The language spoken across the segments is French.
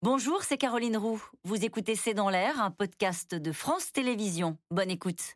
Bonjour, c'est Caroline Roux. Vous écoutez C'est dans l'air, un podcast de France Télévisions. Bonne écoute.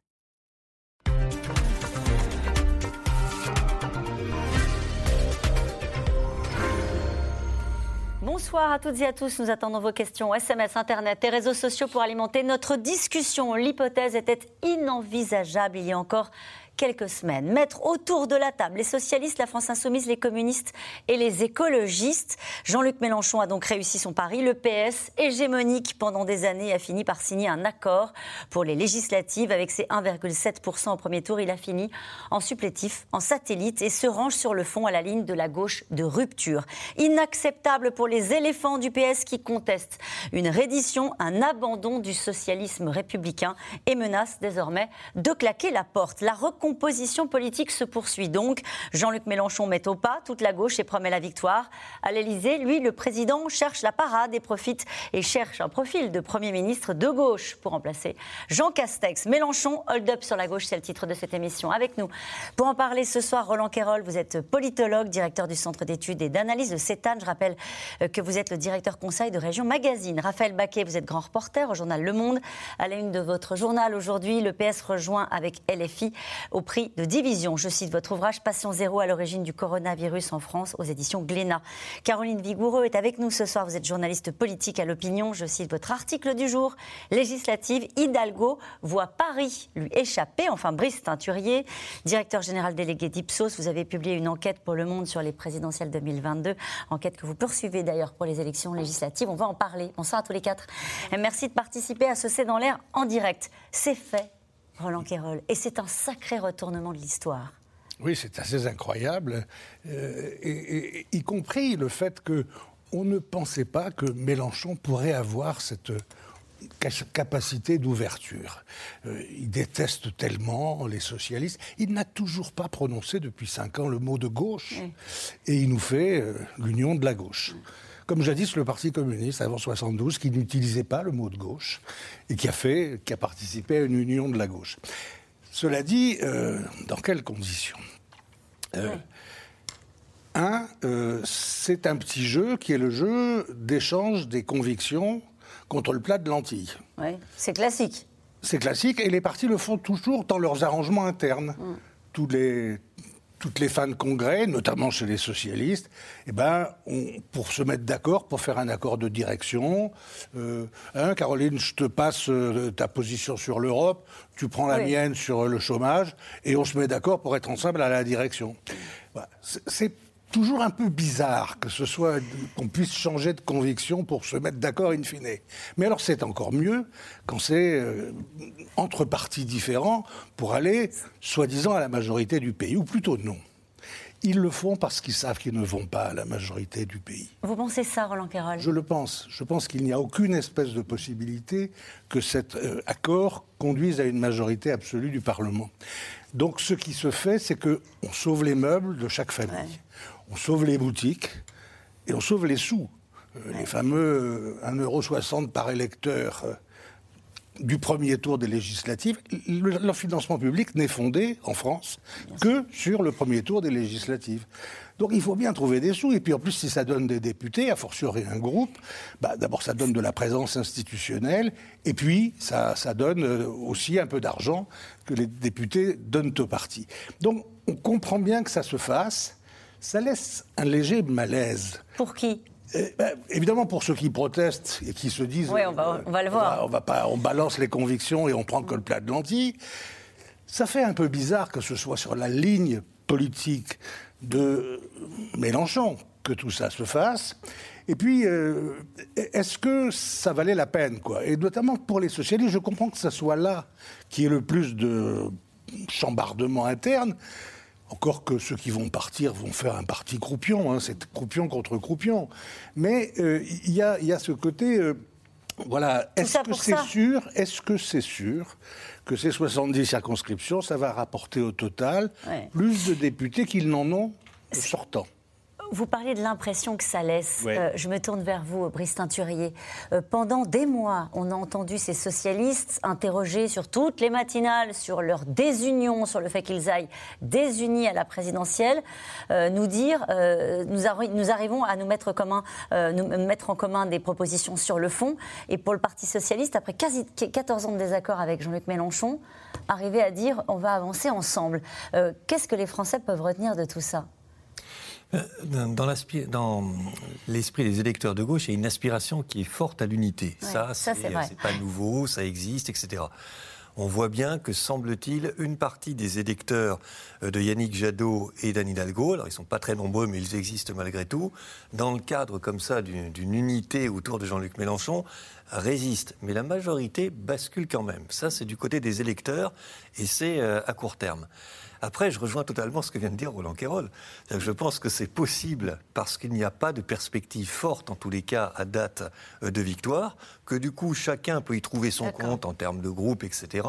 Bonsoir à toutes et à tous. Nous attendons vos questions SMS, Internet et réseaux sociaux pour alimenter notre discussion. L'hypothèse était inenvisageable il y a encore quelques semaines. Mettre autour de la table les socialistes, la France insoumise, les communistes et les écologistes. Jean-Luc Mélenchon a donc réussi son pari. Le PS, hégémonique pendant des années, a fini par signer un accord pour les législatives. Avec ses 1,7% au premier tour, il a fini en supplétif, en satellite et se range sur le fond à la ligne de la gauche de rupture. Inacceptable pour les éléphants du PS qui contestent une reddition, un abandon du socialisme républicain et menacent désormais de claquer la porte. Composition politique se poursuit donc. Jean-Luc Mélenchon met au pas toute la gauche et promet la victoire. À l'Elysée, lui, le président cherche la parade et profite et cherche un profil de Premier ministre de gauche pour remplacer Jean Castex. Mélenchon, hold up sur la gauche, c'est le titre de cette émission. Avec nous, pour en parler ce soir, Roland Quérol, vous êtes politologue, directeur du Centre d'études et d'analyse de CETAN. Je rappelle euh, que vous êtes le directeur conseil de Région Magazine. Raphaël Baquet, vous êtes grand reporter au journal Le Monde. À la une de votre journal aujourd'hui, le PS rejoint avec LFI au prix de division. Je cite votre ouvrage Passion zéro à l'origine du coronavirus en France aux éditions Glénat. Caroline Vigoureux est avec nous ce soir. Vous êtes journaliste politique à l'opinion. Je cite votre article du jour. Législative, Hidalgo voit Paris lui échapper. Enfin, Brice Teinturier, directeur général délégué d'Ipsos, vous avez publié une enquête pour Le Monde sur les présidentielles 2022. Enquête que vous poursuivez d'ailleurs pour les élections législatives. On va en parler. Bonsoir à tous les quatre. Merci de participer à ce C'est dans l'air en direct. C'est fait Roland Quérol. Et c'est un sacré retournement de l'histoire. Oui, c'est assez incroyable, euh, et, y compris le fait que on ne pensait pas que Mélenchon pourrait avoir cette capacité d'ouverture. Euh, il déteste tellement les socialistes. Il n'a toujours pas prononcé depuis cinq ans le mot de gauche, et il nous fait euh, l'union de la gauche comme jadis le Parti communiste avant 72, qui n'utilisait pas le mot de gauche et qui a fait, qui a participé à une union de la gauche. Cela dit, euh, dans quelles conditions? Euh, Un, euh, c'est un petit jeu qui est le jeu d'échange des convictions contre le plat de lentilles. Oui, c'est classique. C'est classique et les partis le font toujours dans leurs arrangements internes. Mm. Tous les, toutes les fins de congrès, notamment chez les socialistes, eh ben, pour se mettre d'accord, pour faire un accord de direction, euh, hein, Caroline, je te passe euh, ta position sur l'Europe, tu prends la mienne sur le chômage, et on se met d'accord pour être ensemble à la direction. C'est toujours un peu bizarre que ce soit qu'on puisse changer de conviction pour se mettre d'accord in fine. Mais alors c'est encore mieux quand c'est euh, entre partis différents pour aller soi-disant à la majorité du pays, ou plutôt non. Ils le font parce qu'ils savent qu'ils ne vont pas à la majorité du pays. Vous pensez ça, Roland Carroll Je le pense. Je pense qu'il n'y a aucune espèce de possibilité que cet euh, accord conduise à une majorité absolue du Parlement. Donc ce qui se fait, c'est qu'on sauve les meubles de chaque famille on sauve les boutiques et on sauve les sous. Euh, les fameux 1,60€ euh, par électeur euh, du premier tour des législatives, le, financement public n'est fondé en France que sur le premier tour des législatives. Donc il faut bien trouver des sous. Et puis en plus, si ça donne des députés, a fortiori un groupe, bah, d'abord ça donne de la présence institutionnelle, et puis ça, ça donne aussi un peu d'argent que les députés donnent au parti. Donc on comprend bien que ça se fasse ça laisse un léger malaise. Pour qui eh ben, évidemment, pour ceux qui protestent et qui se disent. Oui, on va, on va le voir. On, va, pas, on balance les convictions et on prend que le plat de lentilles. Ça fait un peu bizarre que ce soit sur la ligne politique de Mélenchon que tout ça se fasse. Et puis, euh, est-ce que ça valait la peine, quoi? Et notamment pour les socialistes, je comprends que ce soit là qui est le plus de chambardement interne. Encore que ceux qui vont partir vont faire un parti croupion, hein, c'est croupion contre croupion. Mais euh, il y, a, ce côté, euh, voilà, est-ce que c'est sûr, est-ce que c'est sûr que ces 70 circonscriptions, ça va rapporter au total plus de députés qu'ils n'en ont sortant Vous parlez de l'impression que ça laisse. Euh, je me tourne vers vous, Brice Teinturier. Euh, pendant des mois, on a entendu ces socialistes interroger sur toutes les matinales sur leur désunion, sur le fait qu'ils aillent désunis à la présidentielle, euh, nous dire nous, nous, arrivons à nous mettre, commun, nous mettre en commun des propositions sur le fond. Et pour le Parti socialiste, après quasi 14 ans de désaccord avec Jean-Luc Mélenchon, arriver à dire on va avancer ensemble. Qu'est-ce que les Français peuvent retenir de tout ça? Dans l'esprit des électeurs de gauche, il y a une aspiration qui est forte à l'unité. ça, ça c'est pas nouveau, ça existe, etc. On voit bien que, semble-t-il, une partie des électeurs euh, de Yannick Jadot et d'Anne Hidalgo, alors ils ne sont pas très nombreux, mais ils existent malgré tout, dans le cadre comme ça d'une unité autour de Jean-Luc Mélenchon, résistent. Mais la majorité bascule quand même. Ça, c'est du côté des électeurs et c'est euh, à court terme. Après, je rejoins totalement ce que vient de dire Roland Quérol. Je pense que c'est possible, parce qu'il n'y a pas de perspective forte, en tous les cas, à date euh, de victoire, que du coup, chacun peut y trouver son compte en termes de groupe, etc.,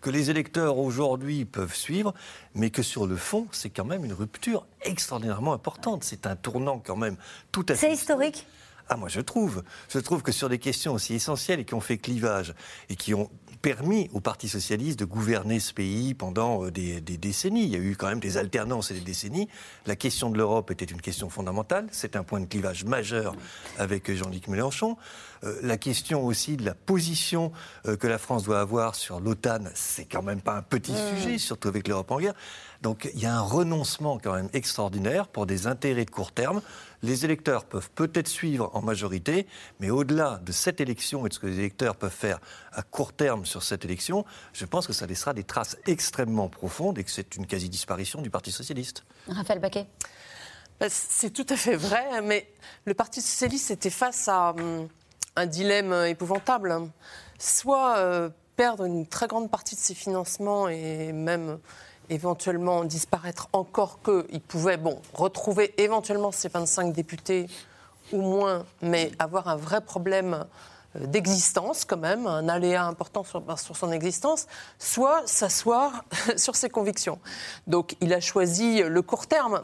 que les électeurs aujourd'hui peuvent suivre, mais que sur le fond, c'est quand même une rupture extraordinairement importante. C'est un tournant quand même tout à fait... C'est historique ah, moi, je trouve. Je trouve que sur des questions aussi essentielles et qui ont fait clivage et qui ont permis au Parti socialiste de gouverner ce pays pendant euh, des, décennies. Il y a eu quand même des alternances et des décennies. La question de l'Europe était une question fondamentale. C'est un point de clivage majeur avec Jean-Luc Mélenchon. Euh, la question aussi de la position euh, que la France doit avoir sur l'OTAN, c'est quand même pas un petit mmh. sujet, surtout avec l'Europe en guerre. Donc il y a un renoncement quand même extraordinaire pour des intérêts de court terme. Les électeurs peuvent peut-être suivre en majorité, mais au-delà de cette élection et de ce que les électeurs peuvent faire à court terme sur cette élection, je pense que ça laissera des traces extrêmement profondes et que c'est une quasi-disparition du Parti socialiste. Raphaël Baquet bah, c'est tout à fait vrai, mais le Parti socialiste était face à hum, un dilemme épouvantable. Soit euh, perdre une très grande partie de ses financements et même éventuellement disparaître encore qu'il pouvait bon, retrouver éventuellement ses 25 députés ou moins, mais avoir un vrai problème euh, d'existence quand même, un aléa important sur, sur son existence, soit s'asseoir sur ses convictions. Donc il a choisi le court terme.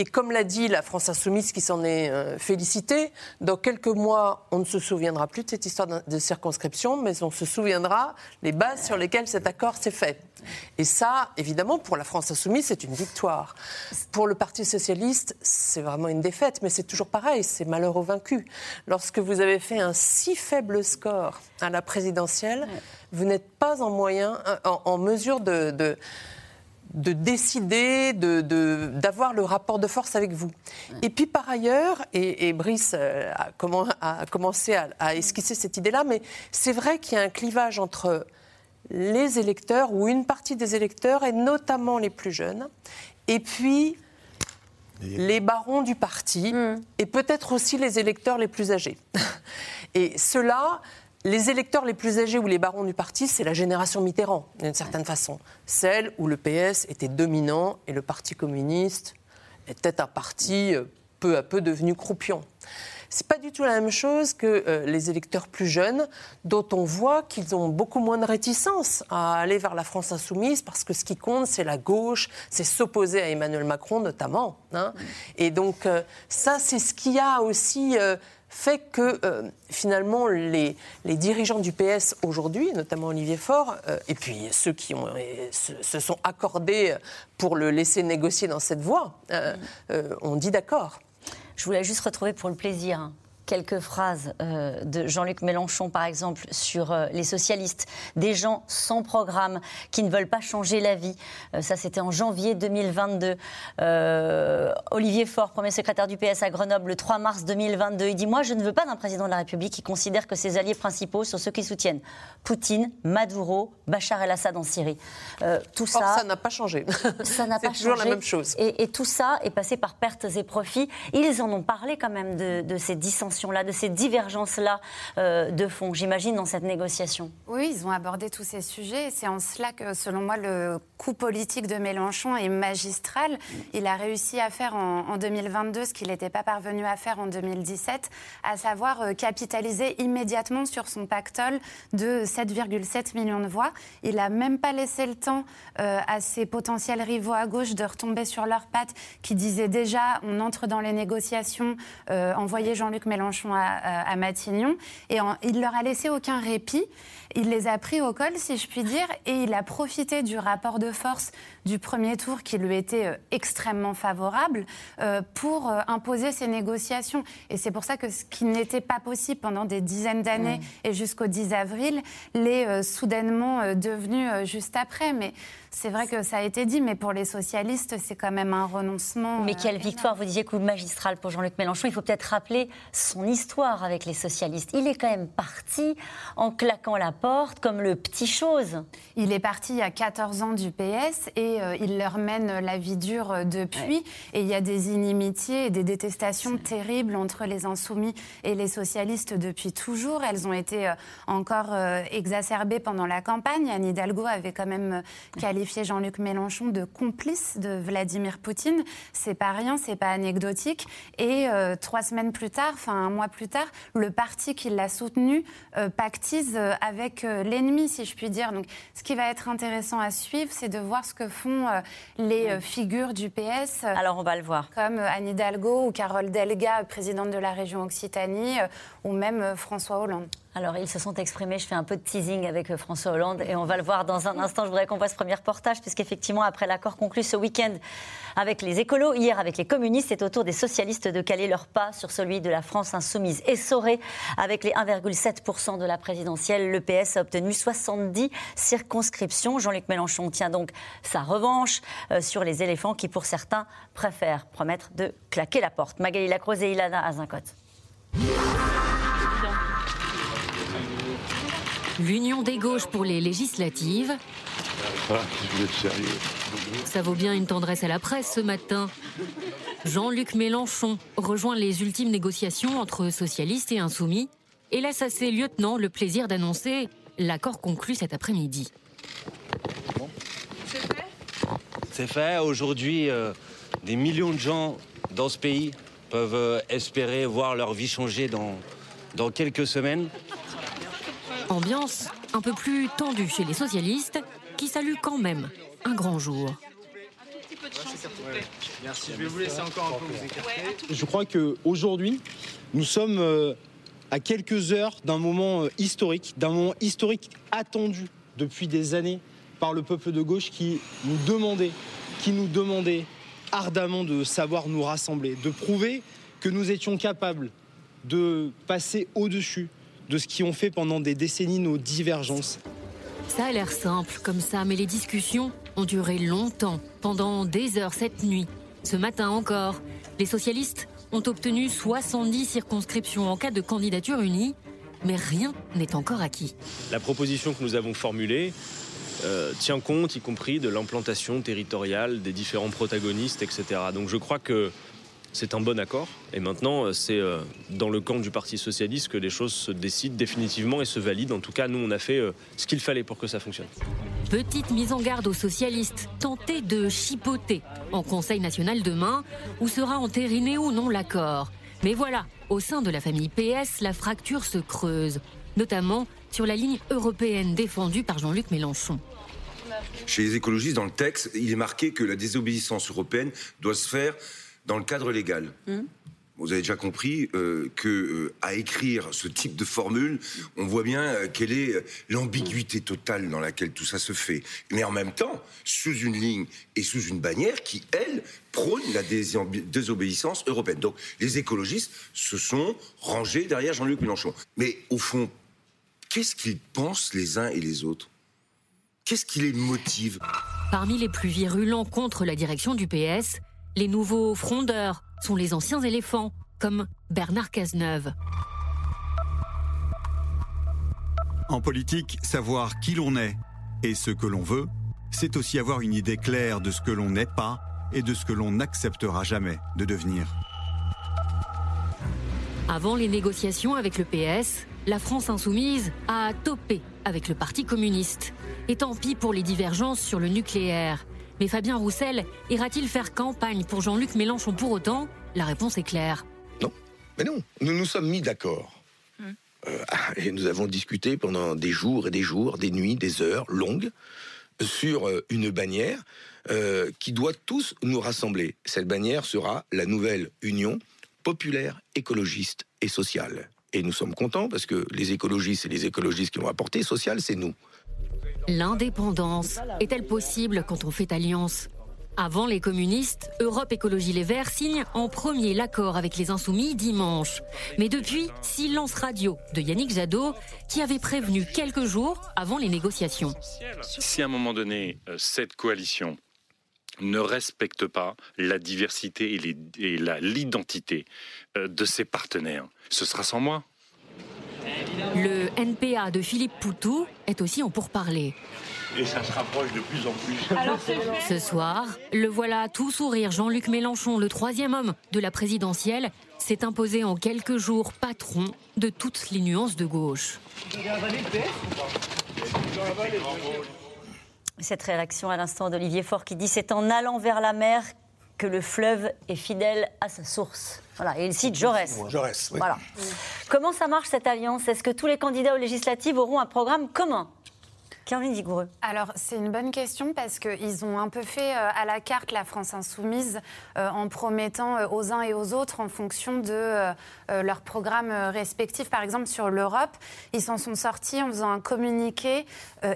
Et comme l'a dit la France Insoumise qui s'en est euh, félicitée, dans quelques mois, on ne se souviendra plus de cette histoire de circonscription, mais on se souviendra les bases sur lesquelles cet accord s'est fait. Et ça, évidemment, pour la France Insoumise, c'est une victoire. Pour le Parti Socialiste, c'est vraiment une défaite, mais c'est toujours pareil, c'est malheur au vaincu. Lorsque vous avez fait un si faible score à la présidentielle, vous n'êtes pas en, moyen, en, mesure de de décider, d'avoir le rapport de force avec vous. Et puis par ailleurs, et, Brice euh, a, a commencé à, esquisser cette idée-là, mais c'est vrai qu'il y a un clivage entre les électeurs, ou une partie des électeurs, et notamment les plus jeunes, et puis les barons du parti, mm. et peut-être aussi les électeurs les plus âgés. Et cela, les électeurs les plus âgés ou les barons du parti, c'est la génération Mitterrand, d'une certaine façon. Celle où le PS était dominant et le Parti communiste était un parti euh, peu à peu devenu croupion. C'est pas du tout la même chose que euh, les électeurs plus jeunes, dont on voit qu'ils ont beaucoup moins de réticence à aller vers la France insoumise, parce que ce qui compte, c'est la gauche, c'est s'opposer à Emmanuel Macron notamment. Hein. Et donc euh, ça, c'est ce qui a aussi fait que euh, finalement les, dirigeants du PS aujourd'hui, notamment Olivier Faure, euh, et puis ceux qui se, sont accordés pour le laisser négocier dans cette voie, euh, ont dit d'accord. Je voulais juste retrouver pour le plaisir hein, quelques phrases euh, de Jean-Luc Mélenchon, par exemple, sur euh, les socialistes, des gens sans programme qui ne veulent pas changer la vie. Euh, ça, c'était en janvier 2022. Olivier Faure, premier secrétaire du PS à Grenoble, le 3 mars 2022, il dit Moi, je ne veux pas d'un président de la République qui considère que ses alliés principaux sont ceux qui soutiennent Poutine, Maduro, Bachar el-Assad en Syrie. tout ça. ça n'a pas changé. Ça n'a pas changé. C'est toujours la même chose. Et, tout ça est passé par pertes et profits. Ils en ont parlé quand même de, de ces dissensions tensions-là, de ces divergences-là euh, de fond, j'imagine, dans cette négociation. Oui, ils ont abordé tous ces sujets. C'est en cela que, selon moi, le coup politique de Mélenchon est magistral. Il a réussi à faire en, 2022 ce qu'il n'était pas parvenu à faire en 2017, à savoir euh, capitaliser immédiatement sur son pactole de 7,7 millions de voix. Il n'a même pas laissé le temps euh, à ses potentiels rivaux à gauche de retomber sur leurs pattes, qui disaient déjà on entre dans les négociations, envoyer Jean-Luc Mélenchon à, Matignon. Et il leur a laissé aucun répit. Il les a pris au col, si je puis dire, et il a profité du rapport de force du premier tour qui lui était euh, extrêmement favorable euh, pour euh, imposer ces négociations. Et c'est pour ça que ce qui n'était pas possible pendant des dizaines d'années et jusqu'au 10 avril l'est soudainement devenu juste après. Mais c'est vrai que ça a été dit, mais pour les socialistes, c'est quand même un renoncement. Mais quelle victoire Vous disiez coup magistral pour Jean-Luc Mélenchon. Il faut peut-être rappeler son histoire avec les socialistes. Il est quand même parti en claquant la porte comme le petit chose. Il est parti il y a 14 ans du PS et euh, il leur mène la vie dure euh, depuis. Et il y a des inimitiés et des détestations terribles entre les insoumis et les socialistes depuis toujours. Elles ont été euh, encore exacerbées pendant la campagne. Anne Hidalgo avait quand même qualifié Jean-Luc Mélenchon de complice de Vladimir Poutine. C'est pas rien, c'est pas anecdotique. Et trois semaines plus tard, enfin un mois plus tard, le parti qui l'a soutenu pactise avec l'ennemi, si je puis dire. Donc, ce qui va être intéressant à suivre, c'est de voir ce que font euh, les euh, figures du PS. Alors on va le voir. Comme euh, Anne Hidalgo ou Carole Delga, présidente de la région Occitanie, ou même François Hollande. Alors, ils se sont exprimés. Je fais un peu de teasing avec François Hollande et on va le voir dans un instant. Je voudrais qu'on voit ce premier reportage, puisqu'effectivement, après l'accord conclu ce week-end avec les écolos, hier avec les communistes, c'est au tour des socialistes de caler leur pas sur celui de la France insoumise. Essoré avec les 1,7% de la présidentielle, le PS a obtenu 70 circonscriptions. Jean-Luc Mélenchon tient donc sa revanche euh, sur les éléphants qui, pour certains, préfèrent promettre de claquer la porte. Magali Lacroze et Ilana Azincote. L'union des gauches pour les législatives. Ça vaut bien une tendresse à la presse ce matin. Jean-Luc Mélenchon rejoint les ultimes négociations entre socialistes et insoumis et laisse à ses lieutenants le plaisir d'annoncer l'accord conclu cet après-midi. C'est fait C'est fait. Aujourd'hui, euh, des millions de gens dans ce pays peuvent euh, espérer voir leur vie changer dans, dans quelques semaines. Ambiance un peu plus tendue chez les socialistes qui saluent quand même un grand jour. Merci, je vais vous laisser encore un peu vous écarter. Je crois qu'aujourd'hui, nous sommes euh, à quelques heures d'un moment euh, historique, d'un moment historique attendu depuis des années par le peuple de gauche qui nous demandait, qui nous demandait ardemment de savoir nous rassembler, de prouver que nous étions capables de passer au-dessus de ce qui ont fait pendant des décennies nos divergences. Ça a l'air simple comme ça, mais les discussions ont duré longtemps, pendant des heures cette nuit. Ce matin encore, les socialistes ont obtenu 70 circonscriptions en cas de candidature unie, mais rien n'est encore acquis. La proposition que nous avons formulée euh, tient compte, y compris de l'implantation territoriale des différents protagonistes, etc. Donc je crois que c'est un bon accord. Et maintenant, euh, c'est euh, dans le camp du Parti socialiste que les choses se décident définitivement et se valident. En tout cas, nous, on a fait euh, ce qu'il fallait pour que ça fonctionne. Petite mise en garde aux socialistes, tenter de chipoter en Conseil national demain, où sera entériné ou non l'accord. Mais voilà, au sein de la famille PS, la fracture se creuse, notamment sur la ligne européenne défendue par Jean-Luc Mélenchon. Chez les écologistes, dans le texte, il est marqué que la désobéissance européenne doit se faire dans le cadre légal. Hum. Vous avez déjà compris euh, que euh, à écrire ce type de formule, on voit bien euh, quelle est l'ambiguïté totale dans laquelle tout ça se fait. Mais en même temps, sous une ligne et sous une bannière qui, elle, prône la désobéissance européenne. Donc les écologistes se sont rangés derrière Jean-Luc Mélenchon. Mais au fond, qu'est-ce qu'ils pensent les uns et les autres? Qu'est-ce qui les motive? Parmi les plus virulents contre la direction du PS, les nouveaux frondeurs sont les anciens éléphants, comme Bernard Cazeneuve. En politique, savoir qui l'on est et ce que l'on veut, c'est aussi avoir une idée claire de ce que l'on n'est pas et de ce que l'on n'acceptera jamais de devenir. Avant les négociations avec le PS, la France insoumise a topé avec le Parti communiste. Et tant pis pour les divergences sur le nucléaire. Mais Fabien Roussel ira-t-il faire campagne pour Jean-Luc Mélenchon pour autant? La réponse est claire. Non, mais non, nous nous sommes mis d'accord. Hmm. Euh, et nous avons discuté pendant des jours et des jours, des nuits, des heures longues, sur euh, une bannière euh, qui doit tous nous rassembler. Cette bannière sera la nouvelle Union populaire, écologiste et sociale. Et nous sommes contents parce que les écologistes et les écologistes qui l'ont apporté, social, c'est nous. L'indépendance est-elle possible quand on fait alliance? Avant les communistes, Europe Écologie Les Verts signe en premier l'accord avec les Insoumis dimanche. Mais depuis, silence radio de Yannick Jadot, qui avait prévenu quelques jours avant les négociations. Si à un moment donné, euh, cette coalition ne respecte pas la diversité et l'identité euh, de ses partenaires. Ce sera sans moi. Le NPA de Philippe Poutou est aussi en pourparlers. Et ça se rapproche de plus en plus. Ce soir, le voilà tout sourire. Jean-Luc Mélenchon, le troisième homme de la présidentielle, s'est imposé en quelques jours patron de toutes les nuances de gauche. Cette réaction à l'instant d'Olivier Faure qui dit c'est en allant vers la mer que le fleuve est fidèle à sa source. Voilà, et il cite Jaurès. Jaurès, oui. Voilà. Comment ça marche cette alliance? Est-ce que tous les candidats aux législatives auront un programme commun? Alors, c'est une bonne question parce qu'ils ont un peu fait euh, à la carte la France insoumise euh, en promettant euh, aux uns et aux autres en fonction de leurs programmes respectifs. Par exemple, sur l'Europe, ils s'en sont sortis en faisant un communiqué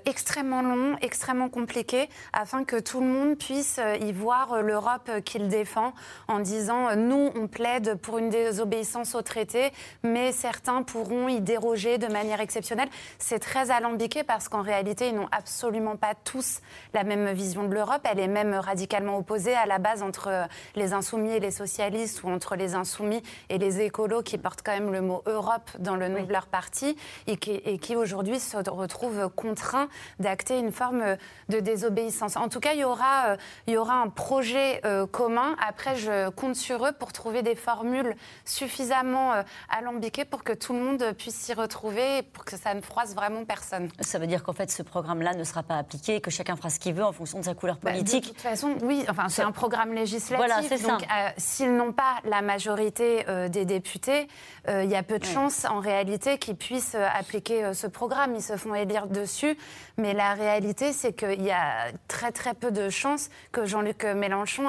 extrêmement long, extrêmement compliqué, afin que tout le monde puisse y voir l'Europe qu'il défend en disant nous, on plaide pour une désobéissance au traité, mais certains pourront y déroger de manière exceptionnelle. C'est très alambiqué parce qu'en réalité, ils n'ont absolument pas tous la même vision de l'Europe. Elle est même radicalement opposée à la base entre les insoumis et les socialistes ou entre les insoumis et les écolos qui portent quand même le mot Europe dans le nom de leur parti et qui, et qui aujourd'hui se retrouvent contraints d'acter une forme de désobéissance. En tout cas, il y aura, euh, il y aura un projet euh, commun. Après, je compte sur eux pour trouver des formules suffisamment euh, alambiquées pour que tout le monde puisse s'y retrouver et pour que ça ne froisse vraiment personne. Ça veut dire qu'en fait, ce programme-là ne sera pas appliqué, que chacun fera ce qu'il veut en fonction de sa couleur bah, politique. de toute façon, oui, enfin, c'est un programme législatif. Voilà, c'est ça. Donc, euh, s'ils n'ont pas la majorité euh, des députés, euh, il y a peu de chances, en réalité, qu'ils puissent appliquer ce programme. Ils se font élire dessus. Mais la réalité, c'est qu'il y a très, très peu de chances que Jean-Luc Mélenchon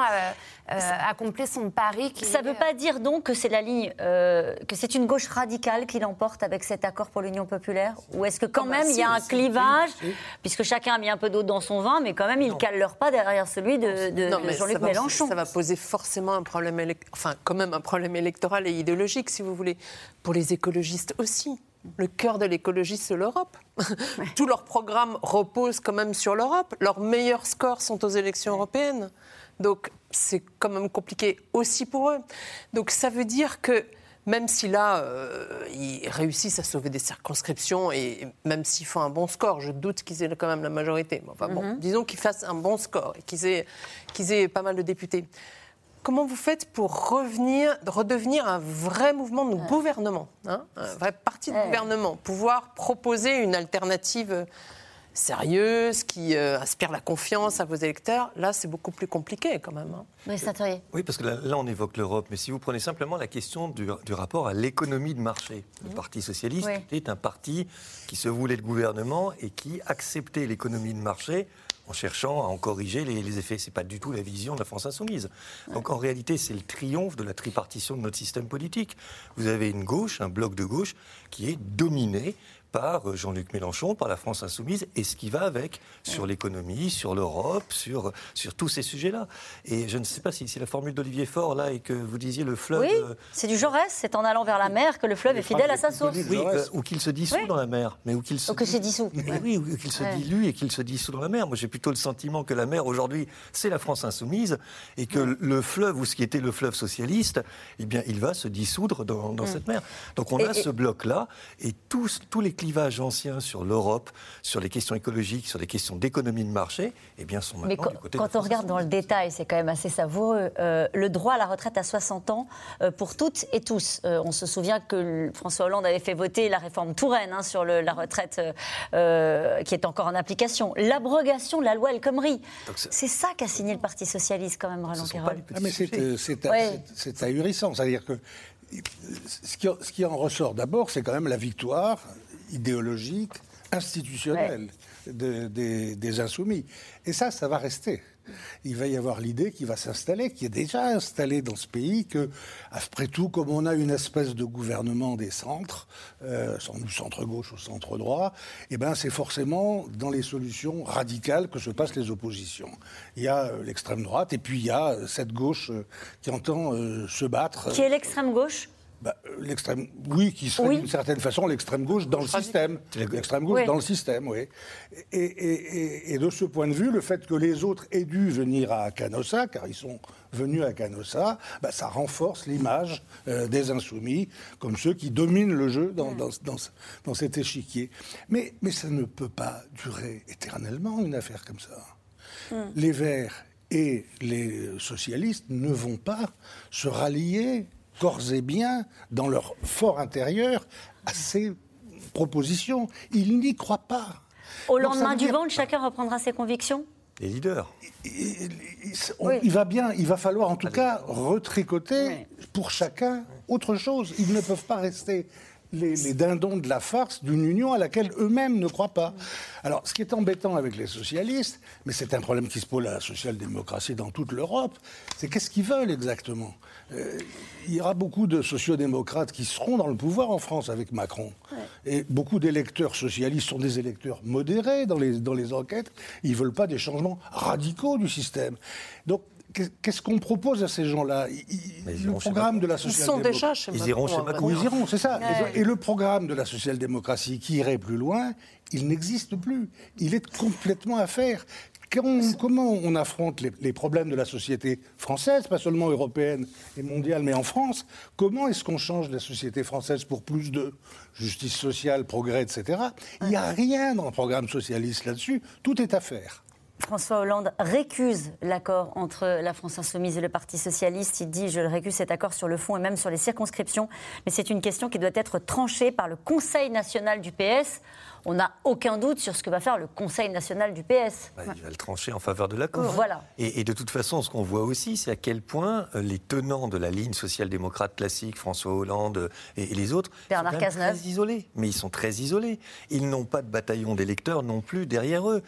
accomplisse son pari. Ça ne veut pas dire donc que c'est la ligne, que c'est une gauche radicale qui l'emporte avec cet accord pour l'Union populaire? Ou est-ce que quand ah bah même il y a un clivage puisque chacun a mis un peu d'eau dans son vin, mais quand même, il ne cale leur pas derrière celui de, Jean-Luc Mélenchon. Ça va poser forcément un problème, enfin, quand même un problème électoral et idéologique, si vous voulez, pour les écologistes aussi. Le cœur de l'écologie, c'est l'Europe. Tous leurs programmes reposent quand même sur l'Europe. Leurs meilleurs scores sont aux élections européennes. Donc, c'est quand même compliqué aussi pour eux. Donc, ça veut dire que même si là, euh, ils réussissent à sauver des circonscriptions et même s'ils font un bon score, je doute qu'ils aient quand même la majorité. Enfin bon, mhm. disons qu'ils fassent un bon score et qu'ils aient, qu'ils aient pas mal de députés. Comment vous faites pour revenir, redevenir un vrai mouvement de gouvernement, hein, un vrai parti de gouvernement, pouvoir proposer une alternative sérieuse, qui euh, inspire la confiance à vos électeurs, là, c'est beaucoup plus compliqué quand même. Hein. Oui, Oui, parce que là, on évoque l'Europe, mais si vous prenez simplement la question du, rapport à l'économie de marché, le mmh. Parti socialiste est un parti qui se voulait le gouvernement et qui acceptait l'économie de marché en cherchant à en corriger les, effets. Ce n'est pas du tout la vision de la France insoumise. Donc en réalité, c'est le triomphe de la tripartition de notre système politique. Vous avez une gauche, un bloc de gauche, qui est dominé par euh, Jean-Luc Mélenchon, par la France insoumise, et ce qui va avec sur l'économie, sur l'Europe, sur, sur tous ces sujets-là. Et je ne sais pas si c'est la formule d'Olivier Faure, là, et que vous disiez le fleuve... Oui, euh, c'est du Jaurès, c'est en allant vers la mer que le fleuve est fidèle à sa source. Oui, euh, ou qu'il se dissout dans la mer. Mais ou qu'il se... Ou que c'est dissous. Oui, ou qu'il se dilue et qu'il se dissout dans la mer. Moi, j'ai plutôt le sentiment que la mer, aujourd'hui, c'est la France insoumise, et que le fleuve, ou ce qui était le fleuve socialiste, eh bien, il va se dissoudre dans, dans cette mer. Donc on a ce bloc-là, et tous, tous les clivages anciens sur l'Europe, sur les questions écologiques, sur les questions d'économie de marché, eh bien, sont maintenant Mais du côté quand on regarde dans le détail, c'est quand même assez savoureux. Euh, le droit à la retraite à 60 ans euh, pour toutes et tous. Euh, on se souvient que François Hollande avait fait voter la réforme Touraine hein, sur le, la retraite qui est encore en application. L'abrogation de la loi El Khomri. C'est ça qu'a signé le Parti Socialiste quand même, Roland Ah, mais c'est ahurissant. C'est-à-dire que ce qui, en ressort d'abord, c'est quand même la victoire idéologique, institutionnelle des, insoumis. Et ça, ça va rester. Il va y avoir l'idée qui va s'installer, qui est déjà installée dans ce pays, que, après tout, comme on a une espèce de gouvernement des centres, euh, centre-gauche au centre-droit, eh ben, c'est forcément dans les solutions radicales que se passent les oppositions. Il y a euh, l'extrême droite, et puis il y a cette gauche euh, qui entend se battre. Qui est l'extrême gauche? Bah, l'extrême, oui, qui serait d'une certaine façon l'extrême gauche dans le système. L'extrême gauche dans le système, oui. Et, de ce point de vue, le fait que les autres aient dû venir à Canossa, car ils sont venus à Canossa, bah, ça renforce l'image euh, des insoumis comme ceux qui dominent le jeu dans, dans, cet échiquier. Mais, mais ça ne peut pas durer éternellement, une affaire comme ça. Hmm. Les Verts et les socialistes ne vont pas se rallier corps et bien dans leur fort intérieur à ces propositions. Ils n'y croient pas. Au lendemain du vent, chacun reprendra ses convictions? Les leaders. Il, va bien, il va falloir en tout cas retricoter pour chacun autre chose. Ils ne peuvent pas rester les, dindons de la farce d'une union à laquelle eux-mêmes ne croient pas. Alors, ce qui est embêtant avec les socialistes, mais c'est un problème qui se pose à la social-démocratie dans toute l'Europe, c'est qu'est-ce qu'ils veulent exactement? Euh, Il y aura beaucoup de sociodémocrates qui seront dans le pouvoir en France avec Macron. Et beaucoup d'électeurs socialistes sont des électeurs modérés dans les, dans les enquêtes. Ils ne veulent pas des changements radicaux du système. Donc, Qu'est-ce qu'on propose à ces gens-là? Le programme de la social-démocratie. Ils sont déjà chez Ils iront chez Macron. Ils iront, c'est ça. Et le programme de la social-démocratie qui irait plus loin, il n'existe plus. Il est complètement à faire. Comment on affronte les, problèmes de la société française, pas seulement européenne et mondiale, mais en France Comment est-ce qu'on change la société française pour plus de justice sociale, progrès, etc. Il n'y a rien dans le programme socialiste là-dessus. Tout est à faire. François Hollande récuse l'accord entre la France Insoumise et le Parti Socialiste. Il dit, je le récuse cet accord sur le fond et même sur les circonscriptions, mais c'est une question qui doit être tranchée par le Conseil national du PS on n'a aucun doute sur ce que va faire le Conseil national du PS. Bah, il va le trancher en faveur de l'accord. Voilà. Et, de toute façon, ce qu'on voit aussi, c'est à quel point euh, les tenants de la ligne social-démocrate classique, François Hollande euh, et, les autres, Bernard sont très isolés. Mais ils sont très isolés. Ils n'ont pas de bataillon d'électeurs non plus derrière eux.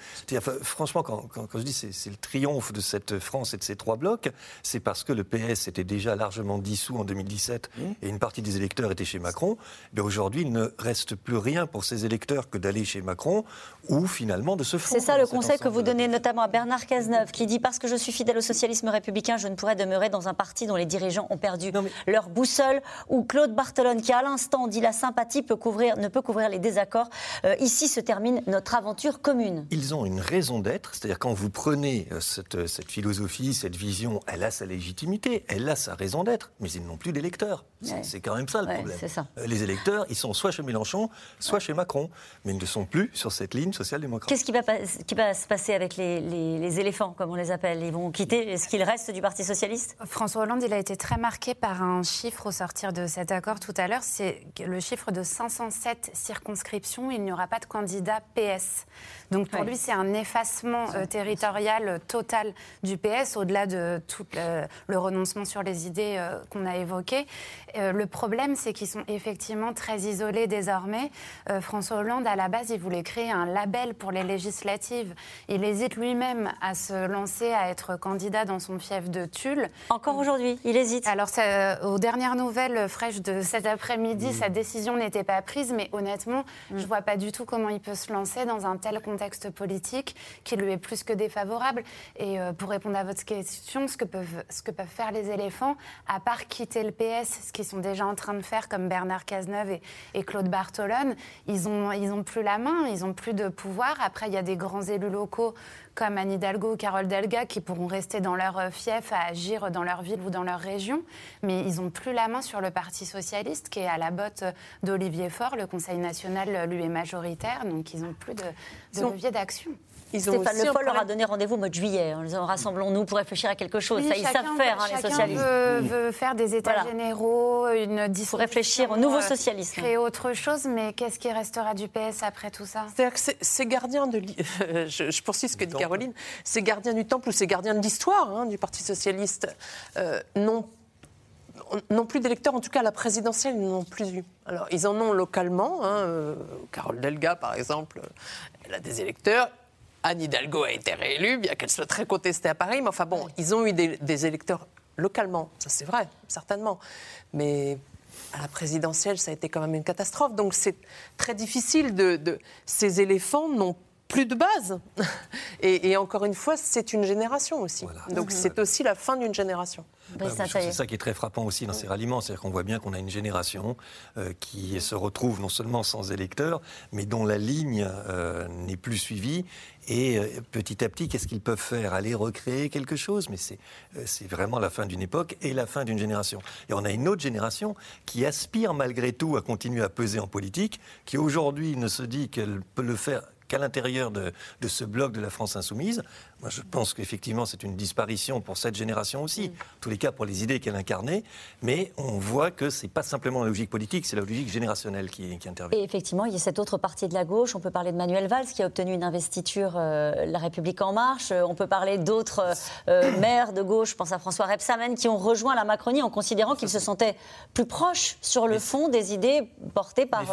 franchement, quand, je dis c'est, c'est le triomphe de cette France et de ces trois blocs, c'est parce que le PS était déjà largement dissous en 2017 mmh. et une partie des électeurs étaient chez Macron. Mais aujourd'hui, il ne reste plus rien pour ces électeurs que d'aller chez Macron ou finalement de se C'est ça le conseil que vous donnez notamment à Bernard Cazeneuve qui dit parce que je suis fidèle au socialisme républicain, je ne pourrais demeurer dans un parti dont les dirigeants ont perdu leur boussole. Ou Claude Barthelone qui à l'instant dit la sympathie peut couvrir, ne peut couvrir les désaccords. Euh, ici se termine notre aventure commune. Ils ont une raison d'être, c'est-à-dire quand vous prenez euh, cette, cette, philosophie, cette vision, elle a sa légitimité, elle a sa raison d'être, mais ils n'ont plus d'électeurs. C'est quand même ça le problème. Ça. Euh, les électeurs, ils sont soit chez Mélenchon, soit chez Macron, mais ils ne sont plus sur cette ligne social-démocrate. Qu'est-ce qui va, qui va, se passer avec les, éléphants, comme on les appelle? Ils vont quitter? Est-ce qu'il reste du Parti socialiste? François Hollande, il a été très marqué par un chiffre au sortir de cet accord tout à l'heure. C'est le chiffre de 507 circonscriptions. Il n'y aura pas de candidat PS. Donc pour lui, c'est un effacement euh, territorial total du PS, au-delà de tout le, renoncement sur les idées euh, qu'on a évoquées. Euh, le problème, c'est qu'ils sont effectivement très isolés désormais. François Hollande, à la base, il voulait créer un label pour les législatives. Il hésite lui-même à se lancer à être candidat dans son fief de Tulle. Encore aujourd'hui, il hésite. Alors, aux dernières nouvelles fraîches de cet après-midi, sa décision n'était pas prise, mais honnêtement, je ne vois pas du tout comment il peut se lancer dans un tel contexte politique qui lui est plus que défavorable. Et pour répondre à votre question, ce que, peuvent, ce que peuvent faire les éléphants, à part quitter le PS, ce qu'ils sont déjà en train de faire, comme Bernard Cazeneuve et, et Claude Bartolone, ils n'ont ils ont plus la main, ils n'ont plus de pouvoir. Après, il y a des grands élus locaux comme Anne Hidalgo ou Carole Delga qui pourront rester dans leur euh, fief à agir dans leur ville ou dans leur région, mais ils n'ont plus la main sur le Parti socialiste qui est à la botte d'Olivier Faure. Le Conseil national lui est majoritaire, donc ils n'ont plus de, de levier d'action. Stéphane Le Foll leur a donné rendez-vous au mois de juillet en disant rassemblons-nous pour réfléchir à quelque chose. ça, ils savent faire, hein, les socialistes. Veut, veut faire des états généraux, une Pour réfléchir au nouveau socialisme. Créer autre chose, mais qu'est-ce qui restera du PS après tout ça? C'est-à-dire que ces gardiens de. je, poursuis ce que dit Caroline. Ces gardiens du temple ou ces gardiens de l'histoire hein, du Parti socialiste euh, n'ont non plus d'électeurs, en tout cas à la présidentielle, ils n'en ont plus eu. Alors, ils en ont localement. Hein, euh, Carole Delga, par exemple, elle a des électeurs. Anne Hidalgo a été réélue, bien qu'elle soit très contestée à Paris. Mais enfin bon, ils ont eu des, électeurs localement, ça c'est vrai, certainement. Mais à la présidentielle, ça a été quand même une catastrophe. Donc c'est très difficile de... Ces éléphants n'ont plus de base. Et, encore une fois, c'est une génération aussi. Donc mhm. c'est aussi la fin d'une génération. Bah, c'est ça qui est très frappant aussi dans ces ralliements, c'est-à-dire qu'on voit bien qu'on a une génération euh, qui se retrouve non seulement sans électeurs, mais dont la ligne euh, n'est plus suivie. Et euh, petit à petit, qu'est-ce qu'ils peuvent faire? Aller recréer quelque chose? Mais c'est vraiment la fin d'une époque et la fin d'une génération. Et on a une autre génération qui aspire malgré tout à continuer à peser en politique, qui aujourd'hui ne se dit qu'elle peut le faire qu'à l'intérieur de, ce bloc de la France insoumise. Moi, je pense qu'effectivement, c'est une disparition pour cette génération aussi, mm. en tous les cas pour les idées qu'elle incarnait, mais on voit que ce n'est pas simplement la logique politique, c'est la logique générationnelle qui, intervient. Et effectivement, il y a cette autre partie de la gauche, on peut parler de Manuel Valls qui a obtenu une investiture euh, La République En Marche, euh, on peut parler d'autres euh, maires de gauche, je pense à François Rebsamen, qui ont rejoint la Macronie en considérant qu'ils se sentaient plus proches sur le fond des idées portées par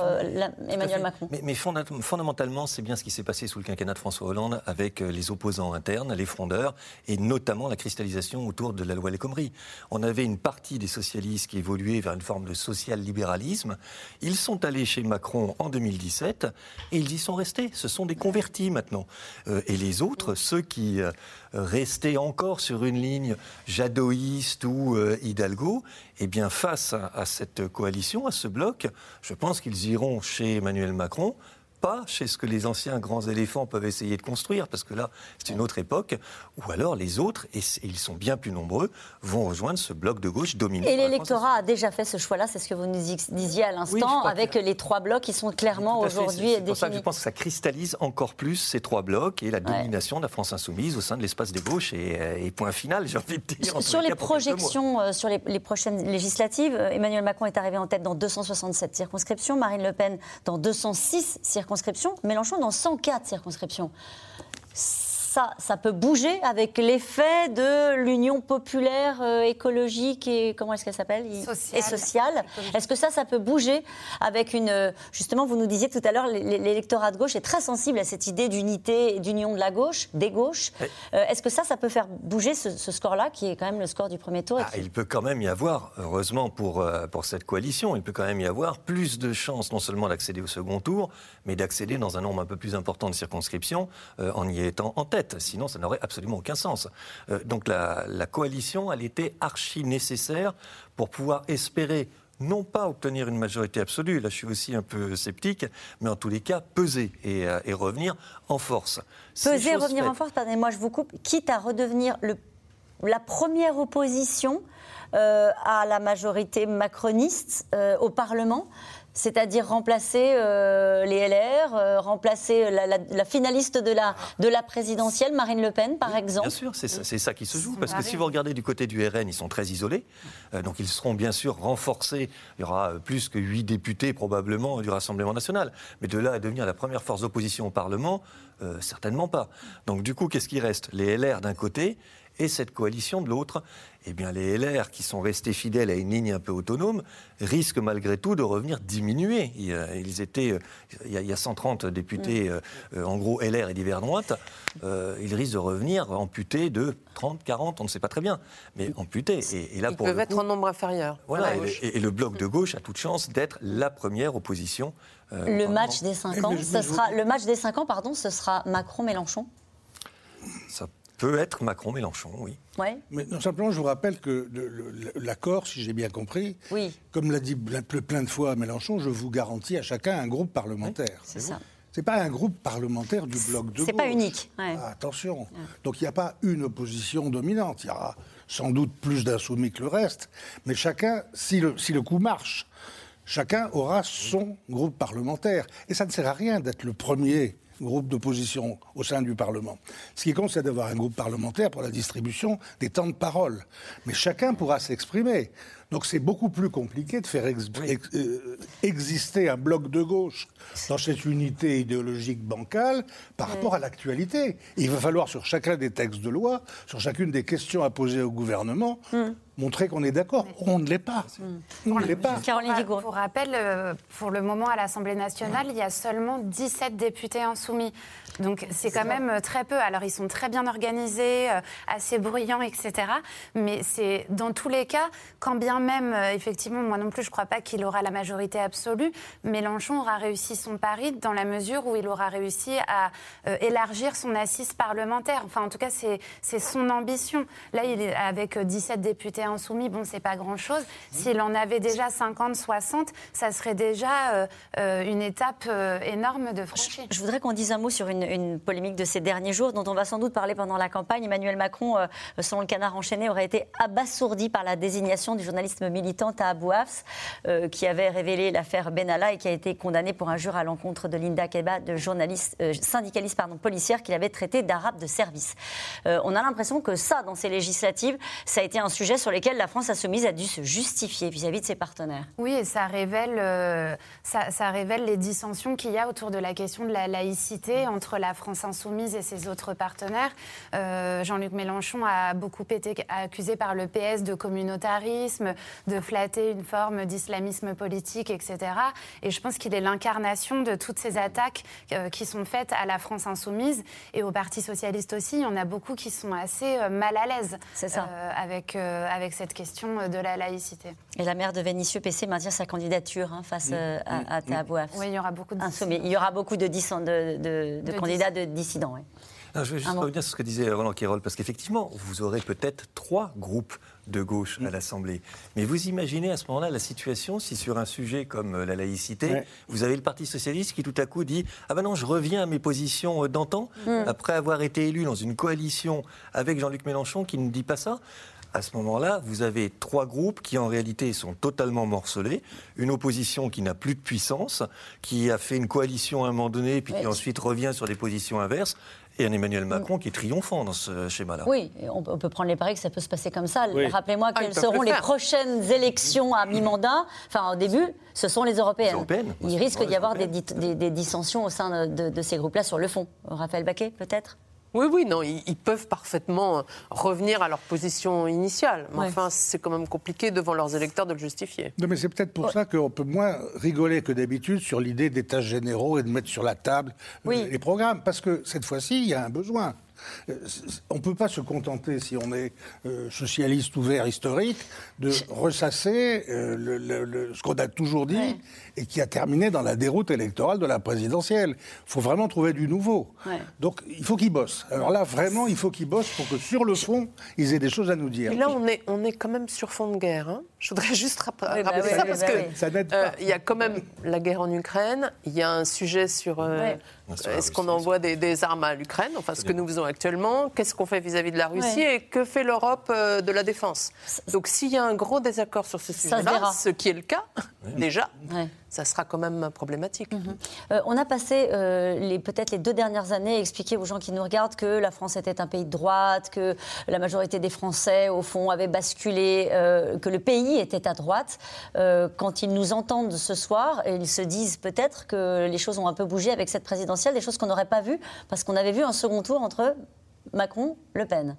Emmanuel Macron. Mais, mais fondamentalement, c'est bien ce qui s'est passé sous le quinquennat de François Hollande avec les opposants internes, les frondeurs, et notamment la cristallisation autour de la loi El Khomri. On avait une partie des socialistes qui évoluaient vers une forme de social-libéralisme. Ils sont allés chez Macron en 2017 et ils y sont restés. Ce sont des convertis maintenant. Euh, et les autres, ceux qui euh, restaient encore sur une ligne jadoïste ou Hidalgo, eh bien, face à cette coalition, à ce bloc, je pense qu'ils iront chez Emmanuel Macron pas chez ce que les anciens grands éléphants peuvent essayer de construire, parce que là, c'est une autre époque, ou alors les autres, et ils sont bien plus nombreux, vont rejoindre ce bloc de gauche dominant. Et l'électorat a déjà fait ce choix-là, c'est ce que vous nous disiez à l'instant, avec les trois blocs qui sont clairement aujourd'hui définis. ça je pense que ça cristallise encore plus ces trois blocs et la domination de la France insoumise au sein de l'espace des gauches, et, point final, j'ai envie de dire. Sur les projections, euh, sur les, les prochaines législatives, euh, Emmanuel Macron est arrivé en tête dans 267 circonscriptions, Marine Le Pen dans 206 circonscriptions Mélenchon dans 104 circonscriptions ça, ça peut bouger avec l'effet de l'union populaire euh, écologique et comment est-ce qu'elle s'appelle? Et sociale. Est-ce que ça, ça peut bouger avec une euh, justement, vous nous disiez tout à l'heure, l'électorat de gauche est très sensible à cette idée d'unité et d'union de la gauche, des gauches. Euh, est-ce que ça, ça peut faire bouger ce, score-là, qui est quand même le score du premier tour ah, Il peut quand même y avoir, heureusement pour pour cette coalition, il peut quand même y avoir plus de chances non seulement d'accéder au second tour, mais d'accéder dans un nombre un peu plus important de circonscriptions en y étant en tête. Sinon, ça n'aurait absolument aucun sens. Euh, donc la, coalition, elle était archi nécessaire pour pouvoir espérer non pas obtenir une majorité absolue, là je suis aussi un peu sceptique, mais en tous les cas peser et, euh, revenir en force. Peser, et revenir en force, pardonnez-moi, je vous coupe, quitte à redevenir le, la première opposition euh, à la majorité macroniste au Parlement c'est-à-dire remplacer euh, les LR, euh, remplacer la, finaliste de la, de la présidentielle, Marine Le Pen, par exemple Bien sûr, c'est ça, qui se joue. Parce que si vous regardez du côté du RN, ils sont très isolés. Euh, donc ils seront bien sûr renforcés. Il y aura plus que huit députés probablement du Rassemblement national. Mais de là à devenir la première force d'opposition au Parlement, certainement pas. Donc du coup, qu'est-ce qui reste? Les LR d'un côté et cette coalition de l'autre eh bien les LR qui sont restés fidèles à une ligne un peu autonome risquent malgré tout de revenir diminuer. Ils étaient, euh, il y a 130 députés, mm. euh, en gros LR et divers droite, euh, ils risquent de revenir amputés de 30, 40, on ne sait pas très bien, mais amputés. Et, là, ils peuvent être en nombre inférieur. Voilà, et, le bloc de gauche a toute chance d'être la première opposition. le match des 5 ans, ce sera, le match des 5 ans, pardon, ce sera Macron-Mélenchon Ça peut être Macron-Mélenchon, oui. Ouais. Mais non, simplement, je vous rappelle que l'accord, si j'ai bien compris, oui. comme l'a dit plein de fois Mélenchon, je vous garantis à chacun un groupe parlementaire. c'est ça. C'est pas un groupe parlementaire du bloc de gauche. C'est pas unique. Ah, attention. Donc il n'y a pas une opposition dominante. Il y aura sans doute plus d'insoumis que le reste, mais chacun, si le, si le coup marche, chacun aura son groupe parlementaire. Et ça ne sert à rien d'être le premier groupe d'opposition au sein du Parlement. Ce qui compte, c'est d'avoir un groupe parlementaire pour la distribution des temps de parole. Mais chacun pourra s'exprimer. Donc c'est beaucoup plus compliqué de faire euh, exister un bloc de gauche dans cette unité idéologique bancale par rapport à l'actualité. Il va falloir sur chacun des textes de loi, sur chacune des questions à poser au gouvernement, hmm. Montrer qu'on est d'accord. On ne l'est pas. On ne l'est pas. Caroline Pour rappel, euh, pour le moment à l'Assemblée nationale, il y a seulement 17 députés insoumis. Donc c'est quand même euh, très peu. Alors ils sont très bien organisés, euh, assez bruyants, etc. Mais c'est dans tous les cas, quand bien même, effectivement, moi non plus, je ne crois pas qu'il aura la majorité absolue, Mélenchon aura réussi son pari dans la mesure où il aura réussi à élargir son assise parlementaire. Enfin, en tout cas, c'est son ambition. Là, il est avec 17 députés insoumis, bon, c'est pas grand-chose. S'il en avait déjà 50, 60, ça serait déjà une étape énorme de franchir. Je voudrais qu'on dise un mot sur une une, polémique de ces derniers jours dont on va sans doute parler pendant la campagne. Emmanuel Macron, euh, selon le canard enchaîné, aurait été abasourdi par la désignation du journaliste militant à Abouafs, euh, qui avait révélé l'affaire Benalla et qui a été condamné pour injure à l'encontre de Linda Keba, de journaliste, euh, syndicaliste pardon, policière qu'il avait traité d'arabe de service. on a l'impression que ça, dans ces législatives, ça a été un sujet sur lequel la France insoumise a dû se justifier vis-à-vis de ses partenaires. Oui, et ça révèle, ça, ça révèle les dissensions qu'il y a autour de la question de la laïcité entre la France insoumise et ses autres partenaires. Euh, Jean-Luc Mélenchon a beaucoup été accusé par le PS de communautarisme, de flatter une forme d'islamisme politique, etc. Et je pense qu'il est l'incarnation de toutes ces attaques euh, qui sont faites à la France insoumise et au Parti socialiste aussi. Il y en a beaucoup qui sont assez euh, mal à l'aise avec, avec cette question de la laïcité. Et la maire de Vénissieux, PC, maintient sa candidature hein, face à, à Oui, il y aura beaucoup de Il y aura beaucoup de, de, de, de candidat de dissident. je vais juste revenir sur ce que disait Roland Quérol, parce qu'effectivement, vous aurez peut-être trois groupes de gauche à mm. l'Assemblée. Mais vous imaginez à ce moment-là la situation si sur un sujet comme euh, la laïcité, vous avez le Parti socialiste qui tout à coup dit Ah ben non, je reviens à mes positions euh, d'antan, mm. après avoir été élu dans une coalition avec Jean-Luc Mélenchon qui ne dit pas ça à ce moment-là, vous avez trois groupes qui en réalité sont totalement morcelés. Une opposition qui n'a plus de puissance, qui a fait une coalition à un moment donné, puis qui ensuite revient sur des positions inverses. Et un Emmanuel Macron qui est triomphant dans ce schéma-là. Oui, on peut prendre les paris que ça peut se passer comme ça. Rappelez-moi ah, quelles seront les prochaines élections à mi-mandat. Enfin, au début, ce sont les européennes. Il risque d'y avoir des, dissensions au sein de, de ces groupes-là sur le fond. Raphaël Baquet, peut-être? Oui, oui, non, ils, peuvent parfaitement euh, revenir à leur position initiale. Mais enfin, c'est quand même compliqué devant leurs électeurs de le justifier. Non, mais c'est peut-être pour ça qu'on peut moins rigoler que d'habitude sur l'idée d'états généraux et de mettre sur la table euh, les programmes. Parce que cette fois-ci, il y a un besoin. Euh, on ne peut pas se contenter, si on est euh, socialiste ouvert historique, de ressasser euh, ce qu'on a toujours dit et qui a terminé dans la déroute électorale de la présidentielle. Il faut vraiment trouver du nouveau. Donc il faut qu'ils bossent. Alors là, vraiment, il faut qu'ils bossent pour que sur le fond, ils aient des choses à nous dire. Et là, on est, on est quand même sur fond de guerre. Hein. Je voudrais juste rappeler bah ça parce que il y a quand même la guerre en Ukraine, il y a un sujet sur est-ce qu'on envoie des, armes à l'Ukraine, enfin ce que nous faisons actuellement, qu'est-ce qu'on fait vis-à-vis de la Russie et que fait l'Europe euh, de la défense? Donc s'il y a un gros désaccord sur ce sujet-là, ce qui est le cas déjà, ça sera quand même problématique. Mhm. Euh, on a passé euh, peut-être les deux dernières années à expliquer aux gens qui nous regardent que la France était un pays de droite, que la majorité des Français, au fond, avaient basculé, que le pays était à droite. quand ils nous entendent ce soir, ils se disent peut-être que les choses ont un peu bougé avec cette présidentielle des choses qu'on n'aurait pas vues, parce qu'on avait vu un second tour entre Macron-Le Pen.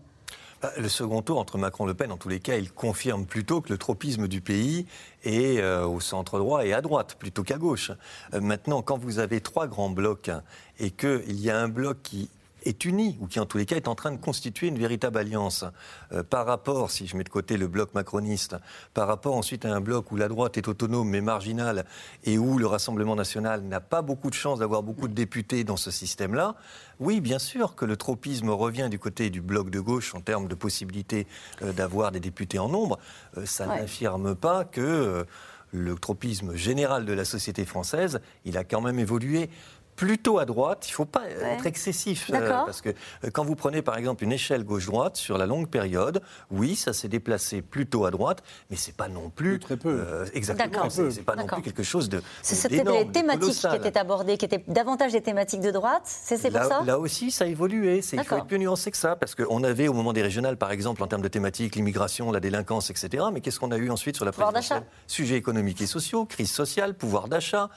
Bah, le second tour entre Macron et Le Pen, en tous les cas, il confirme plutôt que le tropisme du pays est euh, au centre droit et à droite, plutôt qu'à gauche. Euh, maintenant, quand vous avez trois grands blocs et qu'il y a un bloc qui est unie, ou qui en tous les cas est en train de constituer une véritable alliance. Euh, par rapport, si je mets de côté le bloc macroniste, par rapport ensuite à un bloc où la droite est autonome mais marginale et où le Rassemblement national n'a pas beaucoup de chance d'avoir beaucoup de députés dans ce système-là, oui, bien sûr que le tropisme revient du côté du bloc de gauche en termes de possibilité euh, d'avoir des députés en nombre. Euh, ça n'affirme pas que le tropisme général de la société française, il a quand même évolué plutôt à droite. Il ne faut pas être excessif. Euh, parce que euh, quand vous prenez par exemple une échelle gauche-droite sur la longue période, oui, ça s'est déplacé plutôt à droite, mais c'est pas non plus. Très peu. Euh, exactement. C'est pas non plus quelque chose de. C'était les thématiques qui étaient abordées, qui étaient davantage des thématiques de droite. C'est pour ça Là aussi, ça a évolué. Il faut être plus nuancé que ça. Parce qu'on avait au moment des régionales, par exemple, en termes de thématiques, l'immigration, la délinquance, etc. Mais qu'est-ce qu'on a eu ensuite sur la présidentielle? Sujets économiques et sociaux, crise sociale, pouvoir d'achat.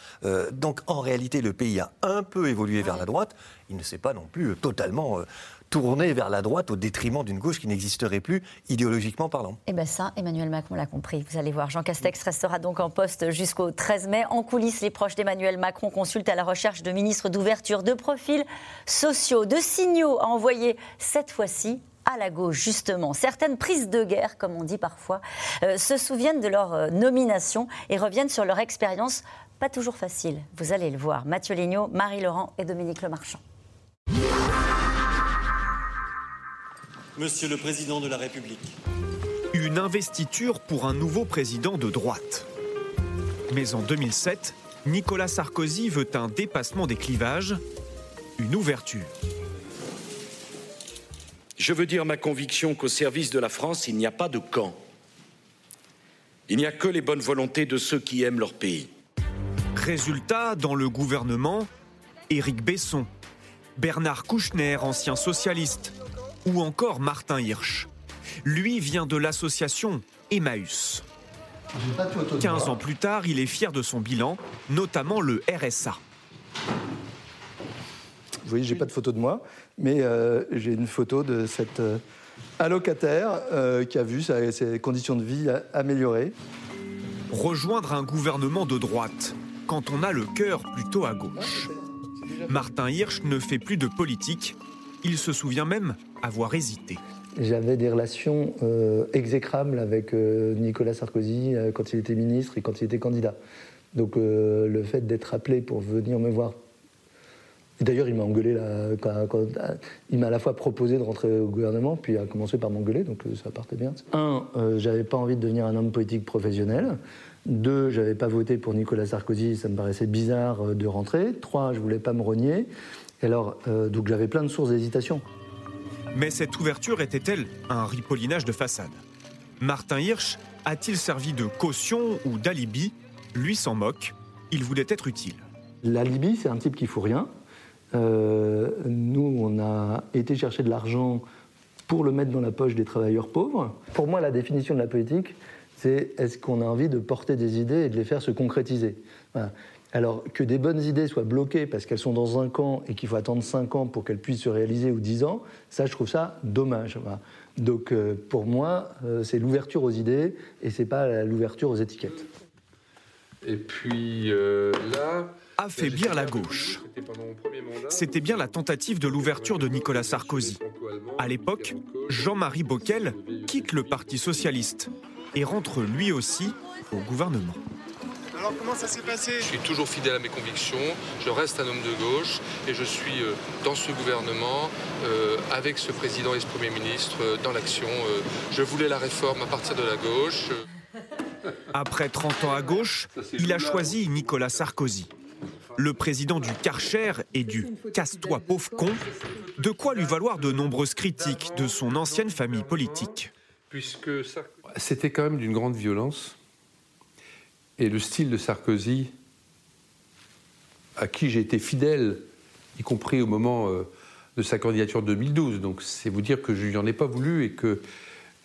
donc en réalité, le pays a un peu évolué vers la droite, il ne s'est pas non plus totalement euh, tourné vers la droite au détriment d'une gauche qui n'existerait plus idéologiquement parlant. Eh bien ça, Emmanuel Macron l'a compris. Vous allez voir, Jean Castex restera donc en poste jusqu'au 13 mai. En coulisses, les proches d'Emmanuel Macron consultent à la recherche de ministres d'ouverture, de profils sociaux, de signaux à envoyer cette fois-ci à la gauche, justement. Certaines prises de guerre, comme on dit parfois, euh, se souviennent de leur euh, nomination et reviennent sur leur expérience pas toujours facile, vous allez le voir. Mathieu Lignot, Marie Laurent et Dominique Lemarchand. Monsieur le Président de la République. Une investiture pour un nouveau président de droite. Mais en 2007, Nicolas Sarkozy veut un dépassement des clivages, une ouverture. Je veux dire ma conviction qu'au service de la France, il n'y a pas de camp. Il n'y a que les bonnes volontés de ceux qui aiment leur pays. Résultat, dans le gouvernement, Éric Besson, Bernard Kouchner, ancien socialiste, ou encore Martin Hirsch. Lui vient de l'association Emmaüs. 15 ans plus tard, il est fier de son bilan, notamment le RSA. Vous voyez, j'ai pas de photo de moi, mais euh, j'ai une photo de cet euh, allocataire euh, qui a vu ses conditions de vie améliorer. Rejoindre un gouvernement de droite, quand on a le cœur plutôt à gauche. Martin Hirsch ne fait plus de politique. Il se souvient même avoir hésité. J'avais des relations euh, exécrables avec euh, Nicolas Sarkozy euh, quand il était ministre et quand il était candidat. Donc le fait d'être appelé pour venir me voir. D'ailleurs, il m'a engueulé là, il m'a à la fois proposé de rentrer au gouvernement, puis a commencé par m'engueuler, donc ça partait bien. Un, j'avais pas envie de devenir un homme politique professionnel. Deux, je n'avais pas voté pour Nicolas Sarkozy, ça me paraissait bizarre euh, de rentrer. Trois, je voulais pas me renier. alors, euh, donc j'avais plein de sources d'hésitation. Mais cette ouverture était-elle un ripollinage de façade? Martin Hirsch a-t-il servi de caution ou d'alibi? Lui s'en moque. Il voulait être utile. L'alibi, c'est un type qui fout rien. Euh, nous, on a été chercher de l'argent pour le mettre dans la poche des travailleurs pauvres. Pour moi, la définition de la politique, c'est est-ce qu'on a envie de porter des idées et de les faire se concrétiser? Alors que des bonnes idées soient bloquées parce qu'elles sont dans un camp et qu'il faut attendre 5 ans pour qu'elles puissent se réaliser ou 10 ans, ça je trouve ça dommage. Donc euh, pour moi, euh, c'est l'ouverture aux idées et c'est pas l'ouverture aux étiquettes. Et puis là... Affaiblir la gauche. C'était bien la tentative de l'ouverture de Nicolas Sarkozy. À l'époque, Jean-Marie Bockel quitte le Parti socialiste et rentre lui aussi au gouvernement. Alors comment ça s'est passé? Je suis toujours fidèle à mes convictions, je reste un homme de gauche et je suis euh, dans ce gouvernement, euh, avec ce président et ce Premier ministre, euh, dans l'action. je voulais la réforme à partir de la gauche. Après 30 ans à gauche, il a choisi Nicolas Sarkozy. Le président du Karcher et du Casse-toi pauvre con, de quoi lui valoir de nombreuses critiques de son ancienne famille politique. Puisque c'était quand même d'une grande violence. Et le style de Sarkozy, à qui j'ai été fidèle, y compris au moment euh, de sa candidature 2012. Donc c'est vous dire que je lui en ai pas voulu et que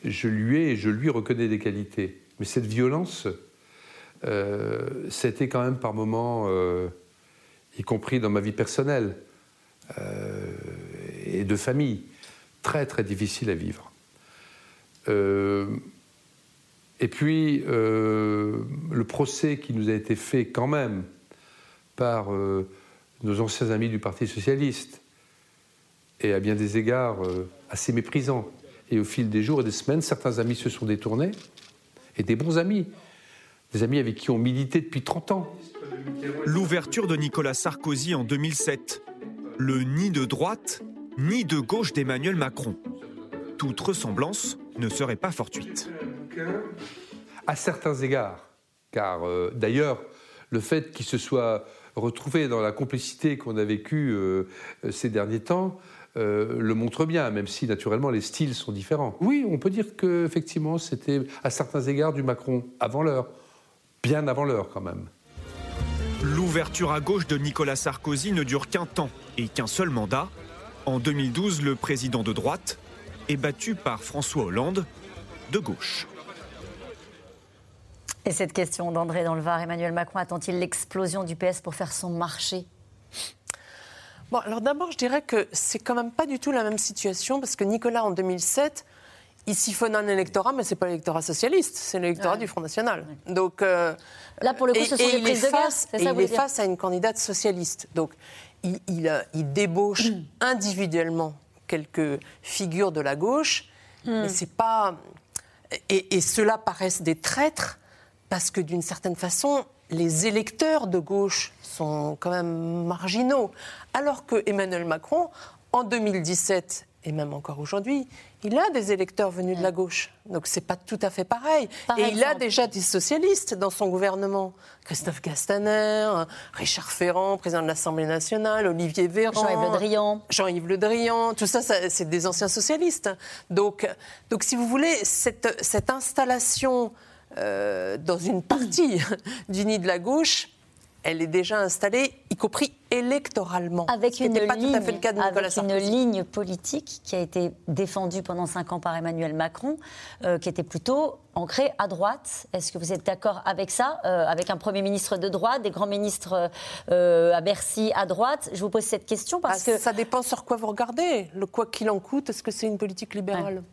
je lui ai et je lui reconnais des qualités. Mais cette violence, euh, c'était quand même par moments, euh, y compris dans ma vie personnelle et de famille, très très difficile à vivre. Et puis, euh, le procès qui nous a été fait quand même par euh, nos anciens amis du Parti socialiste et à bien des égards assez méprisant. Et au fil des jours et des semaines, certains amis se sont détournés, et des bons amis, des amis avec qui on milité depuis 30 ans. L'ouverture de Nicolas Sarkozy en 2007, le ni de droite ni de gauche d'Emmanuel Macron. Toute ressemblance ne serait pas fortuite. À certains égards, car euh, d'ailleurs, le fait qu'il se soit retrouvé dans la complicité qu'on a vécue euh, ces derniers temps euh, le montre bien, même si naturellement les styles sont différents. Oui, on peut dire qu'effectivement c'était à certains égards du Macron avant l'heure, bien avant l'heure quand même. L'ouverture à gauche de Nicolas Sarkozy ne dure qu'un temps et qu'un seul mandat. En 2012, le président de droite est battu par François Hollande de gauche. Et cette question d'André dans le Var, Emmanuel Macron attend-il l'explosion du PS pour faire son marché? Bon, alors d'abord, je dirais que c'est quand même pas du tout la même situation parce que Nicolas, en 2007, il siphonne un électorat, mais c'est pas l'électorat socialiste, c'est l'électorat du Front National. Donc euh, là, pour le coup, ce sont des prises de face, et il est face à une candidate socialiste. Donc il, il, il débauche individuellement quelques figures de la gauche, hmm. mais c'est pas et, et ceux-là paraissent des traîtres parce que d'une certaine façon, les électeurs de gauche sont quand même marginaux. Alors que Emmanuel Macron, en 2017 et même encore aujourd'hui, il a des électeurs venus de la gauche. Donc c'est pas tout à fait pareil. et il a déjà des socialistes dans son gouvernement. Christophe Castaner, Richard Ferrand, président de l'Assemblée nationale, Olivier Véran, Jean-Yves Le Drian. Jean-Yves Le Drian, tout ça, c'est des anciens socialistes. Donc, donc si vous voulez, cette, cette installation euh, dans une partie du nid de la gauche, elle est déjà installée, y compris électoralement. Avec une, ligne, avec une ligne politique qui a été défendue pendant cinq ans par Emmanuel Macron, euh, qui était plutôt ancrée à droite. Est-ce que vous êtes d'accord avec ça euh, Avec un Premier ministre de droite, des grands ministres à Bercy à droite? Je vous pose cette question parce ah, que... Ça dépend sur quoi vous regardez. Le quoi qu'il en coûte, est-ce que c'est une politique libérale?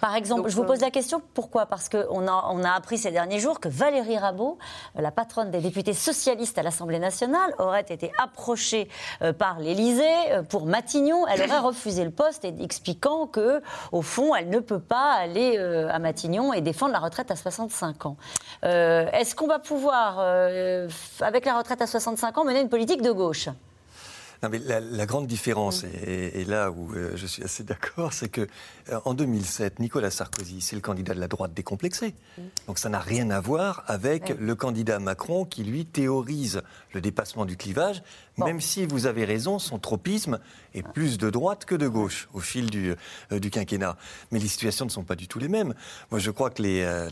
Par exemple, je vous pose euh, la question, pourquoi? Parce qu'on a, on a appris ces derniers jours que Valérie Rabault, euh, la patronne des députés socialistes à l'Assemblée nationale, aurait été approchée euh, par l'Élysée pour Matignon. Elle aurait refusé le poste, expliquant que, au fond, elle ne peut pas aller à Matignon et défendre la retraite à 65 ans. Est-ce qu'on va pouvoir, avec la retraite à 65 ans, mener une politique de gauche? Non, mais la, grande différence, et, là où euh, je suis assez d'accord, c'est que euh, en 2007, Nicolas Sarkozy, c'est le candidat de la droite décomplexé. Donc ça n'a rien à voir avec le candidat Macron qui, lui, théorise le dépassement du clivage, même si vous avez raison, son tropisme est plus de droite que de gauche au fil du, euh, du quinquennat. Mais les situations ne sont pas du tout les mêmes. Moi, je crois que les,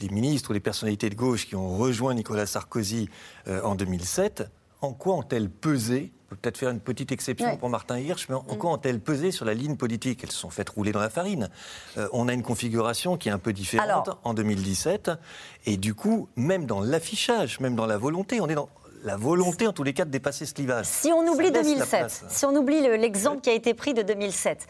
les, ministres ou les personnalités de gauche qui ont rejoint Nicolas Sarkozy en 2007, en quoi ont-elles pesé peut peut-être faire une petite exception pour Martin Hirsch, mais en mm. quoi ont-elles pesé sur la ligne politique? Elles se sont faites rouler dans la farine. Euh, on a une configuration qui est un peu différente en 2017, et du coup, même dans l'affichage, même dans la volonté, on est dans la volonté, en tous les cas, de dépasser ce clivage. Si on oublie 2007, si on oublie l'exemple qui a été pris de 2007,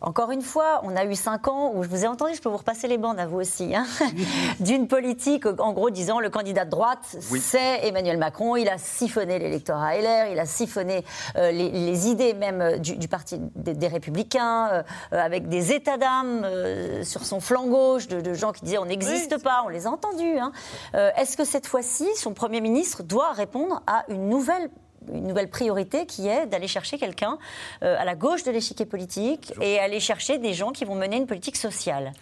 encore une fois, on a eu cinq ans où je vous ai entendu, je peux vous repasser les bandes à vous aussi, hein, d'une politique, en gros, disant le candidat de droite, c'est Emmanuel Macron. Il a siphonné l'électorat LR, il a siphonné euh, les, idées même euh, du, Parti des, Républicains, euh, avec des états d'âme sur son flanc gauche, de, gens qui disaient on n'existe pas, on les a entendus. Hein. Est-ce que cette fois-ci, son Premier ministre doit répondre à une nouvelle une nouvelle priorité qui est d'aller chercher quelqu'un euh, à la gauche de l'échiquier politique et aller chercher des gens qui vont mener une politique sociale.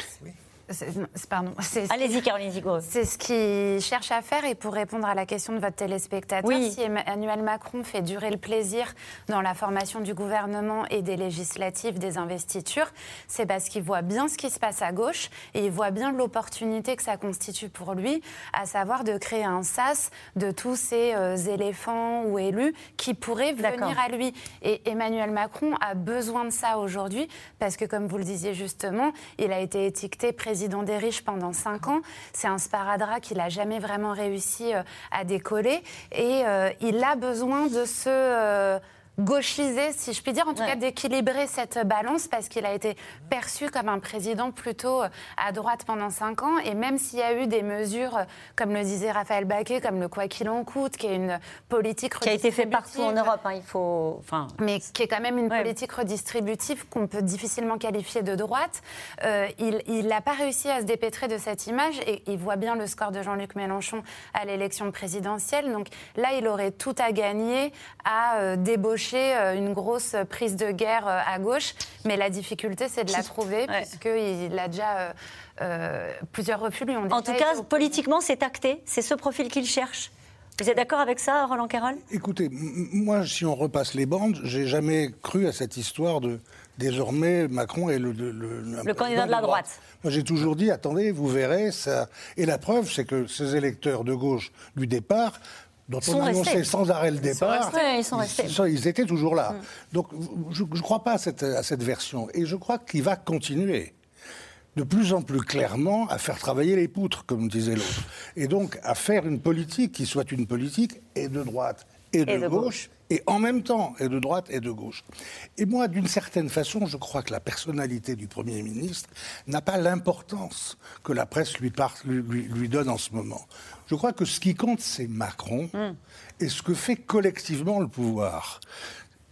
Pardon. Allez-y, Caroline. C'est ce qu'il cherche à faire. Et pour répondre à la question de votre téléspectateur, si Emmanuel Macron fait durer le plaisir dans la formation du gouvernement et des législatives, des investitures, c'est parce qu'il voit bien ce qui se passe à gauche et il voit bien l'opportunité que ça constitue pour lui, à savoir de créer un sas de tous ces euh, éléphants ou élus qui pourraient venir à lui. Et Emmanuel Macron a besoin de ça aujourd'hui parce que, comme vous le disiez justement, il a été étiqueté président président des riches pendant cinq ans. C'est un sparadrap qu'il n'a jamais vraiment réussi euh, à décoller. Et euh, il a besoin de ce gauchiser, si je puis dire, en tout cas d'équilibrer cette balance parce qu'il a été perçu comme un président plutôt euh, à droite pendant cinq ans. Et même s'il y a eu des mesures, euh, comme le disait Raphaël Baquet, comme le quoi qu'il en coûte, qui est une politique qui a été fait partout en Europe, hein, il faut, enfin, mais qui est quand même une politique redistributive qu'on peut difficilement qualifier de droite. Euh, il n'a pas réussi à se dépêtrer de cette image et il voit bien le score de Jean-Luc Mélenchon à l'élection présidentielle. Donc là, il aurait tout à gagner à débaucher euh, une grosse prise de guerre euh, à gauche, mais la difficulté, c'est de la trouver, puisqu'il a déjà euh, plusieurs refus lui ont En tout cas, politiquement, c'est acté. C'est ce profil qu'il cherche. Vous êtes d'accord avec ça, Roland Carroll? Écoutez, moi, si on repasse les bandes, j'ai jamais cru à cette histoire de désormais Macron est le, le, candidat de la droite. Moi, j'ai toujours dit, attendez, vous verrez ça. Et la preuve, c'est que ces électeurs de gauche du départ dont on annonçait sans arrêt le départ, ils, sont restés. Ils, étaient toujours là. Mm. Donc je ne crois pas à cette, à cette version. Et je crois qu'il va continuer de plus en plus clairement à faire travailler les poutres, comme disait l'autre. Et donc à faire une politique qui soit une politique et de droite et de, gauche, et en même temps, et de droite et de gauche. Et moi, d'une certaine façon, je crois que la personnalité du Premier ministre n'a pas l'importance que la presse lui, lui, lui, donne en ce moment. Je crois que ce qui compte, c'est Macron hmm. et ce que fait collectivement le pouvoir.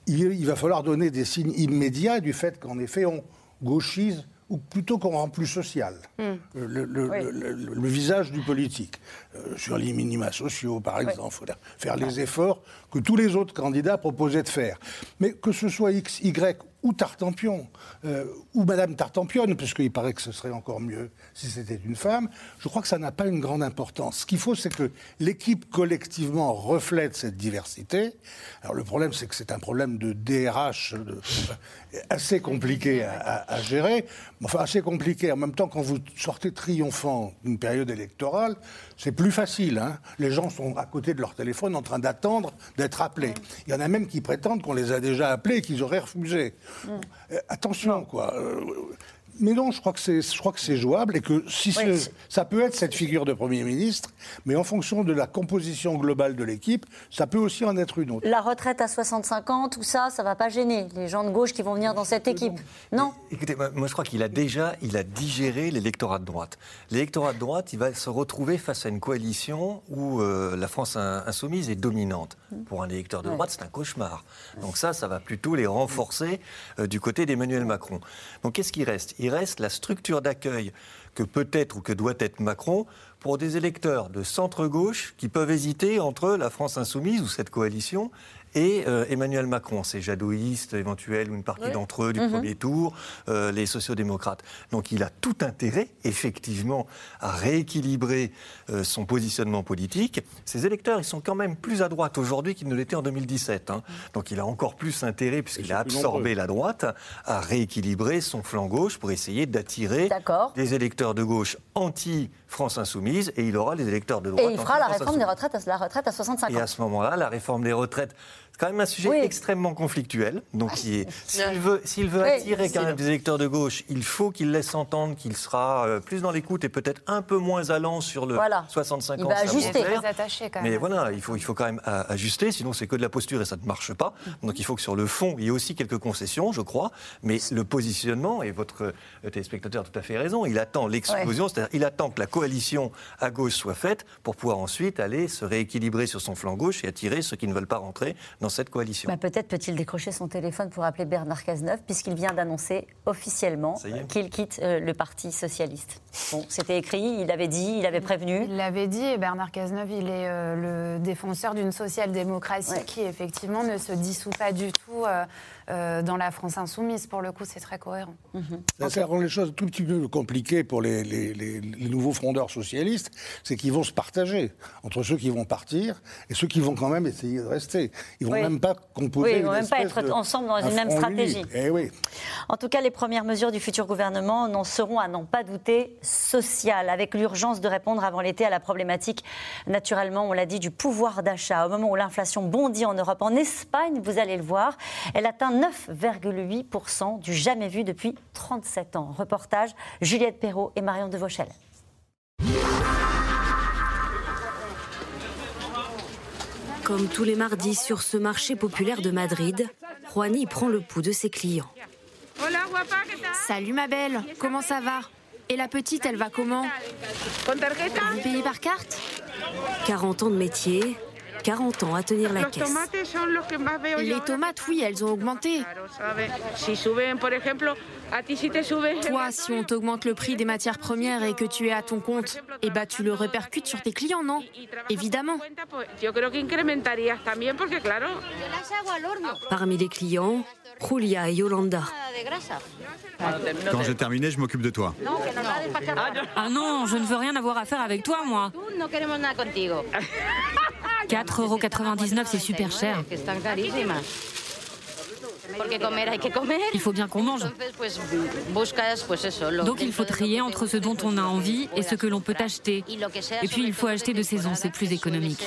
Il, va falloir donner des signes immédiats du fait qu'en effet, on gauchise ou plutôt qu'on rend plus social hmm. euh, le, visage du politique. Euh, sur les minima sociaux, par exemple, il faut faire les efforts que tous les autres candidats proposaient de faire. Mais que ce soit X, Y ou Tartampion, euh, ou Madame Tartampion, puisqu'il paraît que ce serait encore mieux si c'était une femme, je crois que ça n'a pas une grande importance. Ce qu'il faut, c'est que l'équipe collectivement reflète cette diversité. Alors le problème, c'est que c'est un problème de DRH assez compliqué à, gérer, enfin assez compliqué. En même temps, quand vous sortez triomphant d'une période électorale, c'est plus facile. Hein. Les gens sont à côté de leur téléphone en train d'attendre d'être appelés. Il y en a même qui prétendent qu'on les a déjà appelés et qu'ils auraient refusé. Mm. Euh, attention, quoi. Euh, mais non, je crois que c'est, je crois que c'est jouable et que si ça peut être cette figure de Premier ministre, mais en fonction de la composition globale de l'équipe, ça peut aussi en être une autre. La retraite à 65 ans, tout ça, ça va pas gêner les gens de gauche qui vont venir dans cette équipe. Non. Écoutez, moi je crois qu'il a déjà, il a digéré l'électorat de droite. L'électorat de droite, il va se retrouver face à une coalition où euh, la France insoumise est dominante. Pour un électeur de droite, c'est un cauchemar. Donc ça, ça va plutôt les renforcer euh, du côté d'Emmanuel Macron. Donc qu'est-ce qui reste? Il reste la structure d'accueil que peut être ou que doit être Macron pour des électeurs de centre-gauche qui peuvent hésiter entre la France insoumise ou cette coalition et euh, Emmanuel Macron, ces jadouistes éventuels ou une partie d'entre eux du mhm. premier tour, euh, les sociodémocrates. Donc il a tout intérêt, effectivement, à rééquilibrer euh, son positionnement politique. Ces électeurs, ils sont quand même plus à droite aujourd'hui qu'ils ne l'étaient en 2017. Hein. Donc il a encore plus intérêt, puisqu'il a absorbé la droite, à rééquilibrer son flanc gauche pour essayer d'attirer des électeurs de gauche anti-France insoumise, et il aura les électeurs de droite. Et il fera la réforme des retraites, la retraite à 65 ans. Et à ce moment-là, la réforme des retraites c'est quand même un sujet extrêmement conflictuel. Donc, ah, s'il veut, s'il veut attirer quand même des électeurs de gauche, il faut qu'il laisse entendre qu'il sera euh, plus dans l'écoute et peut-être un peu moins allant sur le 65 ans. Il va ajuster. Quand même. Mais voilà, il faut, il faut quand même ajuster, sinon c'est que de la posture et ça ne marche pas. Donc, il faut que sur le fond, il y ait aussi quelques concessions, je crois. Mais le positionnement, et votre euh, téléspectateur a tout à fait raison, il attend l'explosion, c'est-à-dire il attend que la coalition à gauche soit faite pour pouvoir ensuite aller se rééquilibrer sur son flanc gauche et attirer ceux qui ne veulent pas rentrer dans cette coalition. Bah, peut-être peut-il décrocher son téléphone pour appeler Bernard Cazeneuve, puisqu'il vient d'annoncer officiellement qu'il quitte euh, le Parti socialiste. Bon, c'était écrit, il avait dit, il avait prévenu. Il l'avait dit, et Bernard Cazeneuve, il est euh, le défenseur d'une social-démocratie qui, effectivement, ne se dissout pas du tout. Euh, euh, dans la France insoumise. Pour le coup, c'est très cohérent. Mhm. Ça, rend les choses un tout petit peu compliquées pour les, les, nouveaux frondeurs socialistes, c'est qu'ils vont se partager entre ceux qui vont partir et ceux qui vont quand même essayer de rester. Ils vont même pas composer. Oui, ils vont même pas être ensemble dans une même stratégie. Eh oui. En tout cas, les premières mesures du futur gouvernement n'en seront, à n'en pas douter, sociales, avec l'urgence de répondre avant l'été à la problématique, naturellement, on l'a dit, du pouvoir d'achat. Au moment où l'inflation bondit en Europe, en Espagne, vous allez le voir, elle atteint 9,8% du jamais vu depuis 37 ans. Reportage Juliette Perrault et Marion Comme tous les mardis sur ce marché populaire de Madrid, Juani prend le pouls de ses clients. Salut ma belle, comment ça va? Et la petite, elle va comment? Vous payez par carte? 40 ans de métier, 40 ans à tenir la caisse. Les tomates, oui, elles ont augmenté. Toi, si on t'augmente le prix des matières premières et que tu es à ton compte, eh ben, tu le répercutes sur tes clients, non? Évidemment. Parmi les clients, Julia et Yolanda. Quand j'ai terminé, je m'occupe de toi. Ah non, je ne veux rien avoir à faire avec toi, moi. 4,99€, c'est super cher. Il faut bien qu'on mange. Donc il faut trier entre ce dont on a envie et ce que l'on peut acheter. Et puis il faut acheter de saison, c'est plus économique.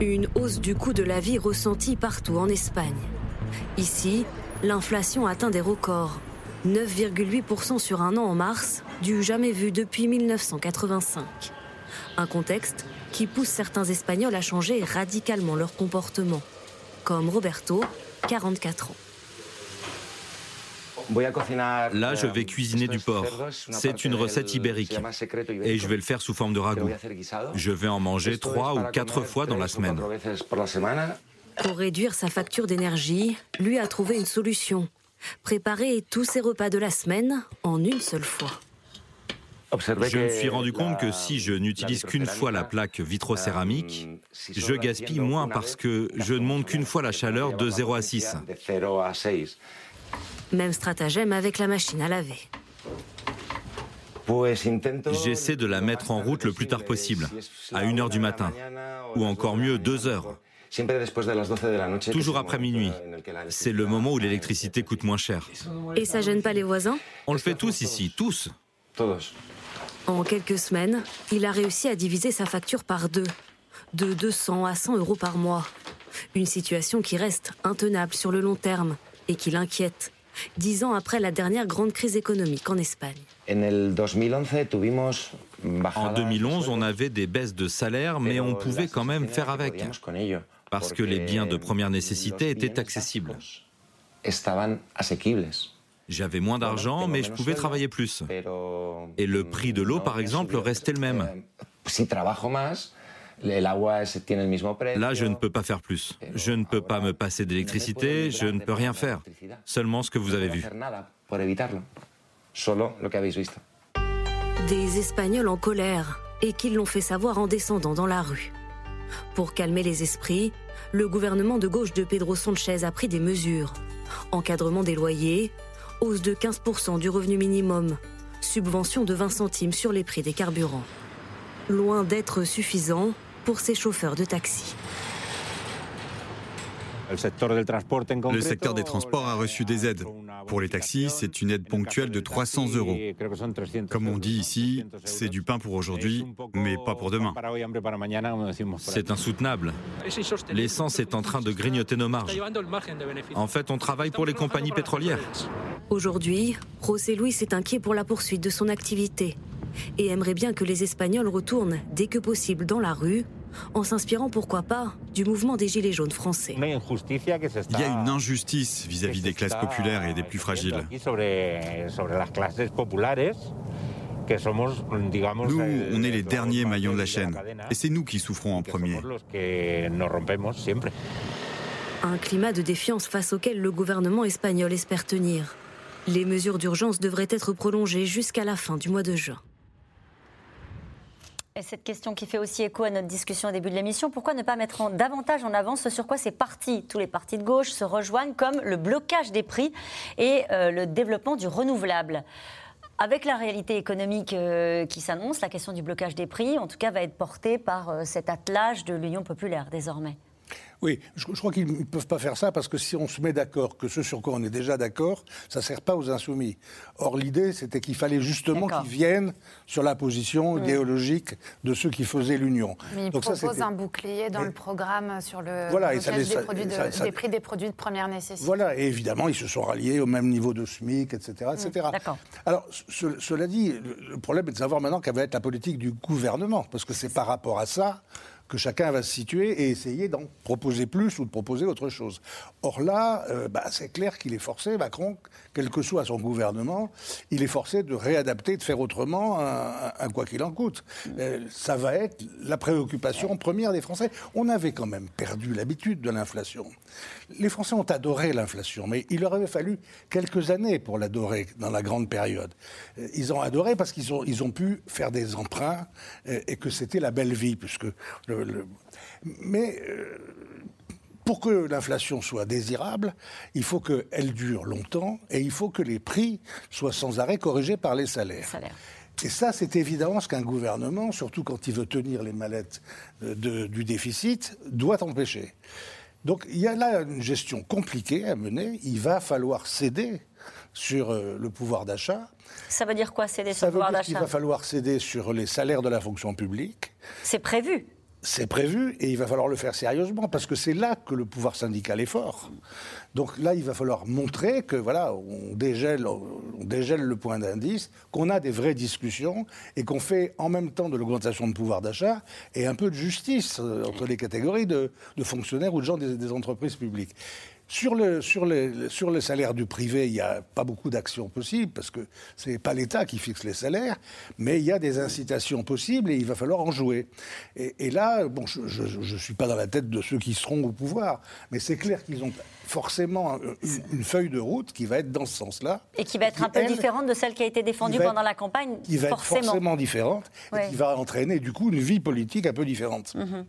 Une hausse du coût de la vie ressentie partout en Espagne. Ici, l'inflation atteint des records. 9,8% sur un an en mars, du jamais vu depuis 1985. Un contexte qui pousse certains Espagnols à changer radicalement leur comportement comme Roberto, 44 ans. Là, je vais cuisiner du porc. C'est une recette ibérique. Et je vais le faire sous forme de ragoût. Je vais en manger trois ou quatre fois dans la semaine. Pour réduire sa facture d'énergie, lui a trouvé une solution. Préparer tous ses repas de la semaine en une seule fois. Je me suis rendu compte que si je n'utilise qu'une fois la plaque vitrocéramique, je gaspille moins parce que je ne monte qu'une fois la chaleur de 0 à 6. Même stratagème avec la machine à laver. J'essaie de la mettre en route le plus tard possible, à 1h du matin, ou encore mieux 2 heures. Toujours après minuit. C'est le moment où l'électricité coûte moins cher. Et ça gêne pas les voisins? On le fait tous ici, tous. En quelques semaines, il a réussi à diviser sa facture par deux, de 200 à 100 euros par mois. Une situation qui reste intenable sur le long terme et qui l'inquiète, dix ans après la dernière grande crise économique en Espagne. En 2011, on avait des baisses de salaire, mais on pouvait quand même faire avec, parce que les biens de première nécessité étaient accessibles. J'avais moins d'argent, mais je pouvais travailler plus. Et le prix de l'eau, par exemple, restait le même. Là, je ne peux pas faire plus. Je ne peux pas me passer d'électricité, je ne peux rien faire. Seulement ce que vous avez vu. Des Espagnols en colère et qui l'ont fait savoir en descendant dans la rue. Pour calmer les esprits, le gouvernement de gauche de Pedro Sanchez a pris des mesures. Encadrement des loyers, hausse de 15% du revenu minimum, subvention de 20 centimes sur les prix des carburants. Loin d'être suffisant pour ces chauffeurs de taxi. Le secteur des transports a reçu des aides. Pour les taxis, c'est une aide ponctuelle de 300 euros. Comme on dit ici, c'est du pain pour aujourd'hui, mais pas pour demain. C'est insoutenable. L'essence est en train de grignoter nos marges. En fait, on travaille pour les compagnies pétrolières. Aujourd'hui, José Luis est inquiet pour la poursuite de son activité et aimerait bien que les Espagnols retournent dès que possible dans la rue en s'inspirant pourquoi pas du mouvement des Gilets jaunes français. Il y a une injustice vis-à-vis des classes populaires et des plus fragiles. Nous, on est les derniers maillons de la chaîne, et c'est nous qui souffrons en premier. Un climat de défiance face auquel le gouvernement espagnol espère tenir. Les mesures d'urgence devraient être prolongées jusqu'à la fin du mois de juin. Et cette question qui fait aussi écho à notre discussion au début de l'émission, pourquoi ne pas mettre davantage en avant ce sur quoi ces partis, tous les partis de gauche, se rejoignent, comme le blocage des prix et euh, le développement du renouvelable? Avec la réalité économique euh, qui s'annonce, la question du blocage des prix, en tout cas, va être portée par euh, cet attelage de l'Union populaire désormais. Oui, je, crois qu'ils ne peuvent pas faire ça parce que si on se met d'accord que ce sur quoi on est déjà d'accord, ça ne sert pas aux insoumis. Or, l'idée, c'était qu'il fallait justement qu'ils viennent sur la position idéologique de ceux qui faisaient l'union. Mais ils proposent un bouclier dans le programme sur le voilà, des, prix des produits de première nécessité. Voilà, et évidemment, ils se sont ralliés au même niveau de SMIC, etc. etc. Alors, cela dit, le problème est de savoir maintenant quelle va être la politique du gouvernement, parce que c'est par rapport à ça que chacun va se situer et essayer d'en proposer plus ou de proposer autre chose. Or là, euh, bah, c'est clair qu'il est forcé, Macron, quel que soit son gouvernement, il est forcé de réadapter, de faire autrement un, quoi qu'il en coûte. Euh, ça va être la préoccupation première des Français. On avait quand même perdu l'habitude de l'inflation. Les Français ont adoré l'inflation, mais il leur avait fallu quelques années pour l'adorer dans la grande période. Euh, ils ont adoré parce qu'ils ont, ils ont pu faire des emprunts et, que c'était la belle vie, puisque le, mais euh, pour que l'inflation soit désirable, il faut qu'elle dure longtemps et il faut que les prix soient sans arrêt corrigés par les salaires. Et ça, c'est évidemment ce qu'un gouvernement, surtout quand il veut tenir les mallettes du déficit, doit empêcher. Donc il y a là une gestion compliquée à mener. Il va falloir céder sur euh, le pouvoir d'achat. Ça veut dire quoi céder sur le pouvoir d'achat? Il va falloir céder sur les salaires de la fonction publique. C'est prévu c'est prévu et il va falloir le faire sérieusement parce que c'est là que le pouvoir syndical est fort. Donc là, il va falloir montrer que voilà, on dégèle, on dégèle le point d'indice, qu'on a des vraies discussions et qu'on fait en même temps de l'augmentation de pouvoir d'achat et un peu de justice euh, entre les catégories de, fonctionnaires ou de gens des entreprises publiques. Sur le, sur, sur le salaire du privé, il n'y a pas beaucoup d'actions possibles parce que ce n'est pas l'État qui fixe les salaires, mais il y a des incitations possibles et il va falloir en jouer. Et, là, bon, je ne suis pas dans la tête de ceux qui seront au pouvoir, mais c'est clair qu'ils ont forcément une, feuille de route qui va être dans ce sens-là. Et qui va être un peu différente de celle qui a été défendue pendant la campagne. Qui va forcément. être forcément différente et qui va entraîner du coup une vie politique un peu différente. Mm-hmm.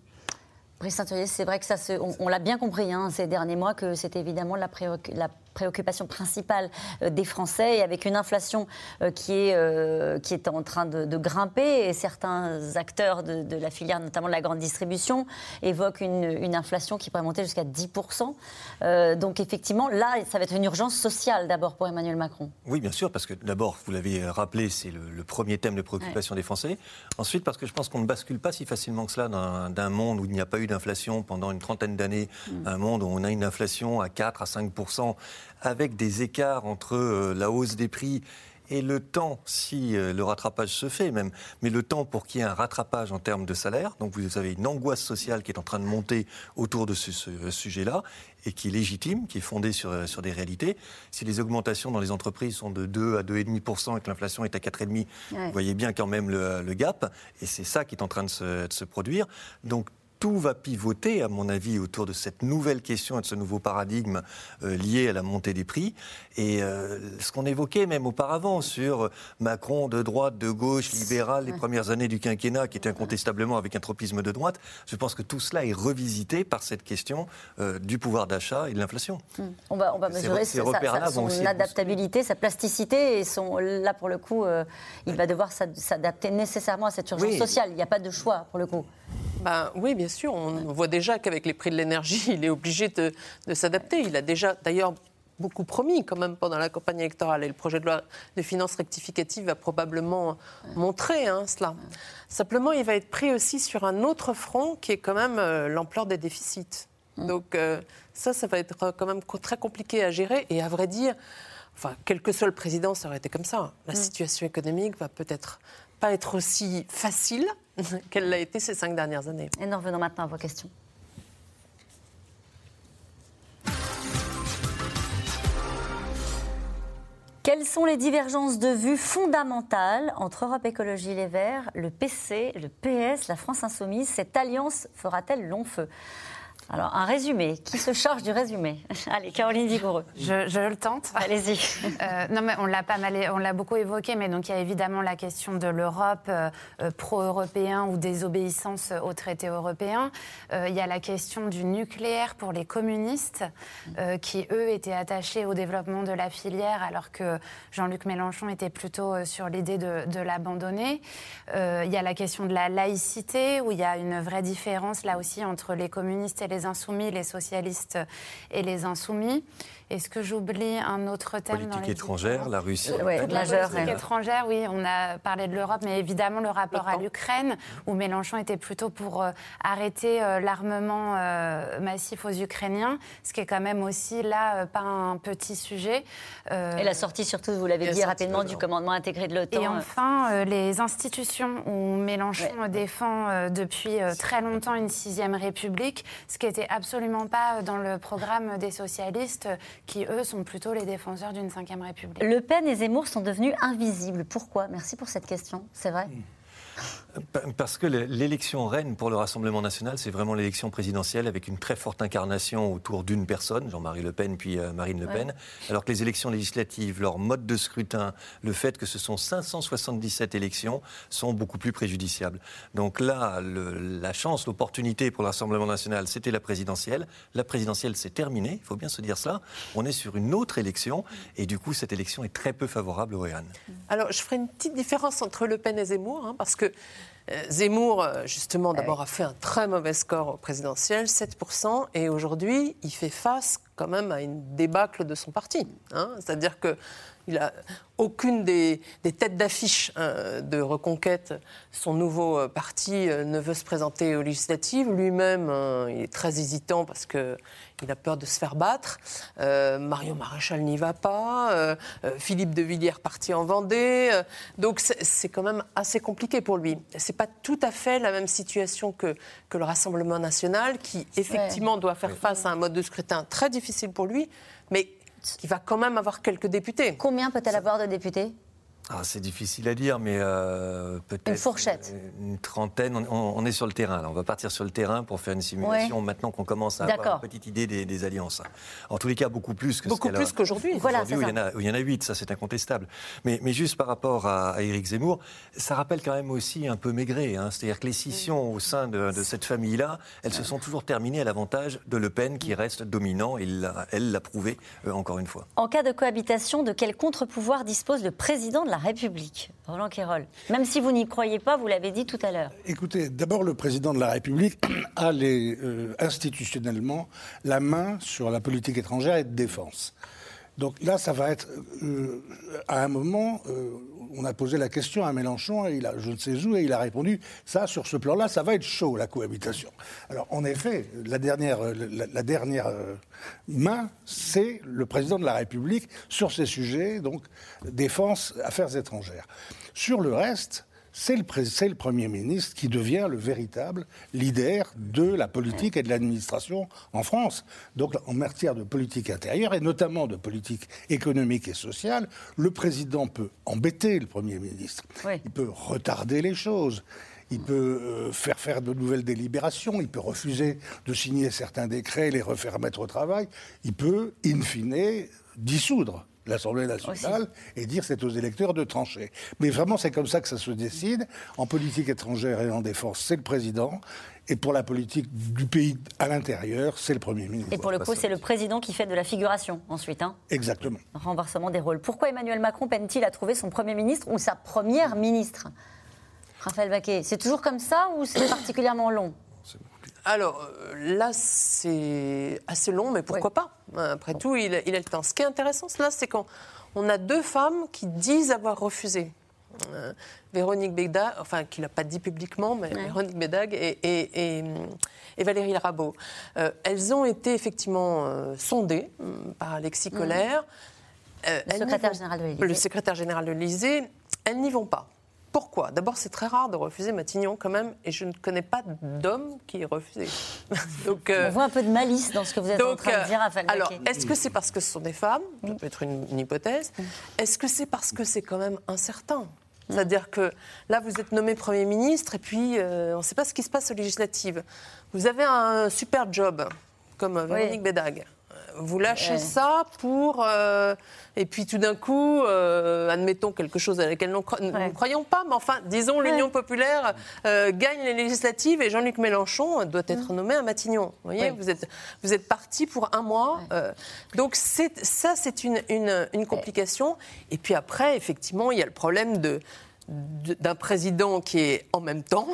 C'est vrai que ça, on, l'a bien compris hein, ces derniers mois que c'est évidemment la, la préoccupation principale euh, des Français et avec une inflation euh, qui est, euh, qui est en train de, grimper et certains acteurs de, la filière, notamment de la grande distribution, évoquent une, inflation qui pourrait monter jusqu'à 10%. donc effectivement, là, ça va être une urgence sociale d'abord pour Emmanuel Macron. Oui, bien sûr, parce que d'abord, vous l'avez rappelé, c'est le, premier thème de préoccupation des Français. Ensuite, parce que je pense qu'on ne bascule pas si facilement que cela d'un monde où il n'y a pas eu d'inflation pendant une trentaine d'années, mm. un monde où on a une inflation à 4 à 5% avec des écarts entre euh, la hausse des prix et le temps, si euh, le rattrapage se fait même, mais le temps pour qu'il y ait un rattrapage en termes de salaire. Donc vous avez une angoisse sociale qui est en train de monter autour de ce, sujet-là et qui est légitime, qui est fondée sur, euh, sur des réalités. Si les augmentations dans les entreprises sont de 2 à 2,5% et que l'inflation est à 4,5%, vous voyez bien quand même le, le gap. Et c'est ça qui est en train de se, de se produire. Donc tout va pivoter, à mon avis, autour de cette nouvelle question et de ce nouveau paradigme euh, lié à la montée des prix. Et euh, ce qu'on évoquait même auparavant sur Macron de droite, de gauche, libéral, les premières années du quinquennat, qui était incontestablement avec un tropisme de droite, je pense que tout cela est revisité par cette question euh, du pouvoir d'achat et de l'inflation. Hmm. On, va, on va mesurer son adaptabilité, sa plasticité, et son, là, pour le coup, il va devoir s'adapter nécessairement à cette urgence sociale. Il n'y a pas de choix, pour le coup. Ben, oui, bien sûr. On voit déjà qu'avec les prix de l'énergie, il est obligé de, s'adapter. Il a déjà, d'ailleurs, beaucoup promis quand même pendant la campagne électorale. Et le projet de loi de finances rectificative va probablement montrer hein, cela. Simplement, il va être pris aussi sur un autre front qui est quand même euh, l'ampleur des déficits. Donc euh, ça, ça va être quand même très compliqué à gérer. Et à vrai dire, enfin, quel que soit le président, ça aurait été comme ça. La mm. situation économique va peut-être pas être aussi facile qu'elle l'a été ces cinq dernières années? Et nous revenons maintenant à vos questions. Quelles sont les divergences de vues fondamentales entre Europe Écologie Les Verts, le PC, le PS, la France Insoumise? Cette alliance fera-t-elle long feu? Alors, un résumé. Qui se charge du résumé? Allez, Caroline Vigoureux. Je, le tente. Allez-y. Euh, non, mais on l'a pas mal, on l'a beaucoup évoqué, mais donc il y a évidemment la question de l'Europe euh, euh, pro-européen ou désobéissance au traité européen. il y a la question du nucléaire pour les communistes, qui eux étaient attachés au développement de la filière, alors que Jean-Luc Mélenchon était plutôt sur l'idée de, de l'abandonner. il y a la question de la laïcité, où il y a une vraie différence là aussi entre les communistes et les les insoumis, les socialistes et les insoumis. Est-ce que j'oublie un autre thème Politique étrangère, la Russie. Oui, la politique étrangère, oui, on a parlé de l'Europe, mais évidemment le rapport à l'Ukraine, où Mélenchon était plutôt pour euh, arrêter euh, l'armement euh, massif aux Ukrainiens, ce qui est quand même aussi là pas un petit sujet. Et la sortie surtout, vous l'avez dit rapidement, du commandement intégré de l'OTAN. Et enfin, les institutions où Mélenchon défend depuis très longtemps une sixième République, ce qui n'était absolument pas dans le programme des socialistes qui, eux, sont plutôt les défenseurs d'une Ve République. Le Pen et Zemmour sont devenus invisibles. Pourquoi? Merci pour cette question. C'est vrai parce que l'élection reine pour le Rassemblement national, c'est vraiment l'élection présidentielle avec une très forte incarnation autour d'une personne, Jean-Marie Le Pen puis euh, Marine Le Pen, alors que les élections législatives, leur mode de scrutin, le fait que ce sont 577 élections, sont beaucoup plus préjudiciables. Donc là, la chance, l'opportunité pour le Rassemblement national, c'était la présidentielle. La présidentielle, c'est terminé, il faut bien se dire cela. On est sur une autre élection et du coup, cette élection est très peu favorable au Réan. Alors, je ferai une petite différence entre Le Pen et Zemmour, hein, parce que Zemmour, euh, justement, d'abord a fait un très mauvais score au présidentiel, 7%, et aujourd'hui, il fait face quand même à une débâcle de son parti. Hein. C'est-à-dire que il a aucune des, têtes d'affiche hein, de Reconquête, son nouveau euh, parti euh, ne veut se présenter aux législatives. Lui-même, hein, il est très hésitant parce qu'il a peur de se faire battre. Euh, Mario Maréchal n'y va pas. Philippe de Villiers parti en Vendée. donc c'est quand même assez compliqué pour lui. C'est pas tout à fait la même situation que, que le Rassemblement national, qui effectivement doit faire face à un mode de scrutin très difficile pour lui, mais qui va quand même avoir quelques députés. Combien peut-elle avoir de députés? Ah, c'est difficile à dire, mais euh, peut-être. Une fourchette. Une, trentaine. On, est sur le terrain. Là. On va partir sur le terrain pour faire une simulation maintenant qu'on commence à avoir une petite idée des, alliances. En tous les cas, beaucoup plus que beaucoup plus qu'aujourd'hui. Voilà, il, y en a, il y en a huit, ça c'est incontestable. Mais, mais, juste par rapport à, Éric Zemmour, ça rappelle quand même aussi un peu Maigret. Hein. C'est-à-dire que les scissions au sein de, cette famille-là, elles se sont toujours terminées à l'avantage de Le Pen qui reste dominant. Elle l'a prouvé euh, encore une fois. En cas de cohabitation, de quel contre-pouvoir dispose le président de la République, Roland Quérol. Même si vous n'y croyez pas, vous l'avez dit tout à l'heure. Écoutez, d'abord, le président de la République a les, euh, institutionnellement la main sur la politique étrangère et de défense. Donc là, ça va être euh, à un moment, euh, on a posé la question à Mélenchon, et il a, je ne sais où, et il a répondu ça, sur ce plan-là, ça va être chaud la cohabitation. Alors en effet, la dernière, la, dernière euh, main, c'est le président de la République sur ces sujets, donc défense, affaires étrangères. Sur le reste, c'est le, le, Premier ministre qui devient le véritable leader de la politique et de l'administration en France. Donc en matière de politique intérieure et notamment de politique économique et sociale, le président peut embêter le Premier ministre. Il peut retarder les choses. Il peut euh, faire faire de nouvelles délibérations, il peut refuser de signer certains décrets, les refaire mettre au travail, il peut, in fine, dissoudre l'Assemblée nationale et dire c'est aux électeurs de trancher. Mais vraiment, c'est comme ça que ça se décide. En politique étrangère et en défense, c'est le président. Et pour la politique du pays à l'intérieur, c'est le Premier ministre. Et pour le coup, c'est le président qui fait de la figuration ensuite. Hein Exactement. Renversement des rôles. Pourquoi Emmanuel Macron peine-t-il à trouver son Premier ministre ou sa Première ministre? Raphaël Baquet, c'est toujours comme ça ou c'est particulièrement long? Alors euh, là, c'est assez long, mais pourquoi pas Après tout, il, a le temps. Ce qui est intéressant, là, c'est qu'on a deux femmes qui disent avoir refusé. Euh, Véronique Bédag, enfin, qui l'a pas dit publiquement, mais Véronique Bédag et, Valérie Rabault. Euh, elles ont été effectivement sondées par Alexis mmh. Colère. le secrétaire général de l'Élysée. Le secrétaire général de l'Élysée. Elles n'y vont pas. Pourquoi? D'abord, c'est très rare de refuser Matignon quand même, et je ne connais pas d'homme qui ait refusé. donc, euh, On voit un peu de malice dans ce que vous êtes en train de dire, Raphaël Alors, est-ce que c'est parce que ce sont des femmes? Ça peut être une, hypothèse. Est-ce que c'est parce que c'est quand même incertain? C'est-à-dire que là, vous êtes nommé Premier ministre et puis euh, on ne sait pas ce qui se passe aux législatives. Vous avez un super job, comme Véronique Bédag vous lâchez ça pour. Euh, et puis tout d'un coup, euh, admettons quelque chose à laquelle nous ne croyons pas, mais enfin, disons, l'Union populaire euh, gagne les législatives et Jean-Luc Mélenchon doit être mm. nommé à Matignon. Vous voyez, vous êtes, vous êtes parti pour un mois. donc ça, c'est une, une, une, complication. Et puis après, effectivement, il y a le problème de d'un président qui est en même temps,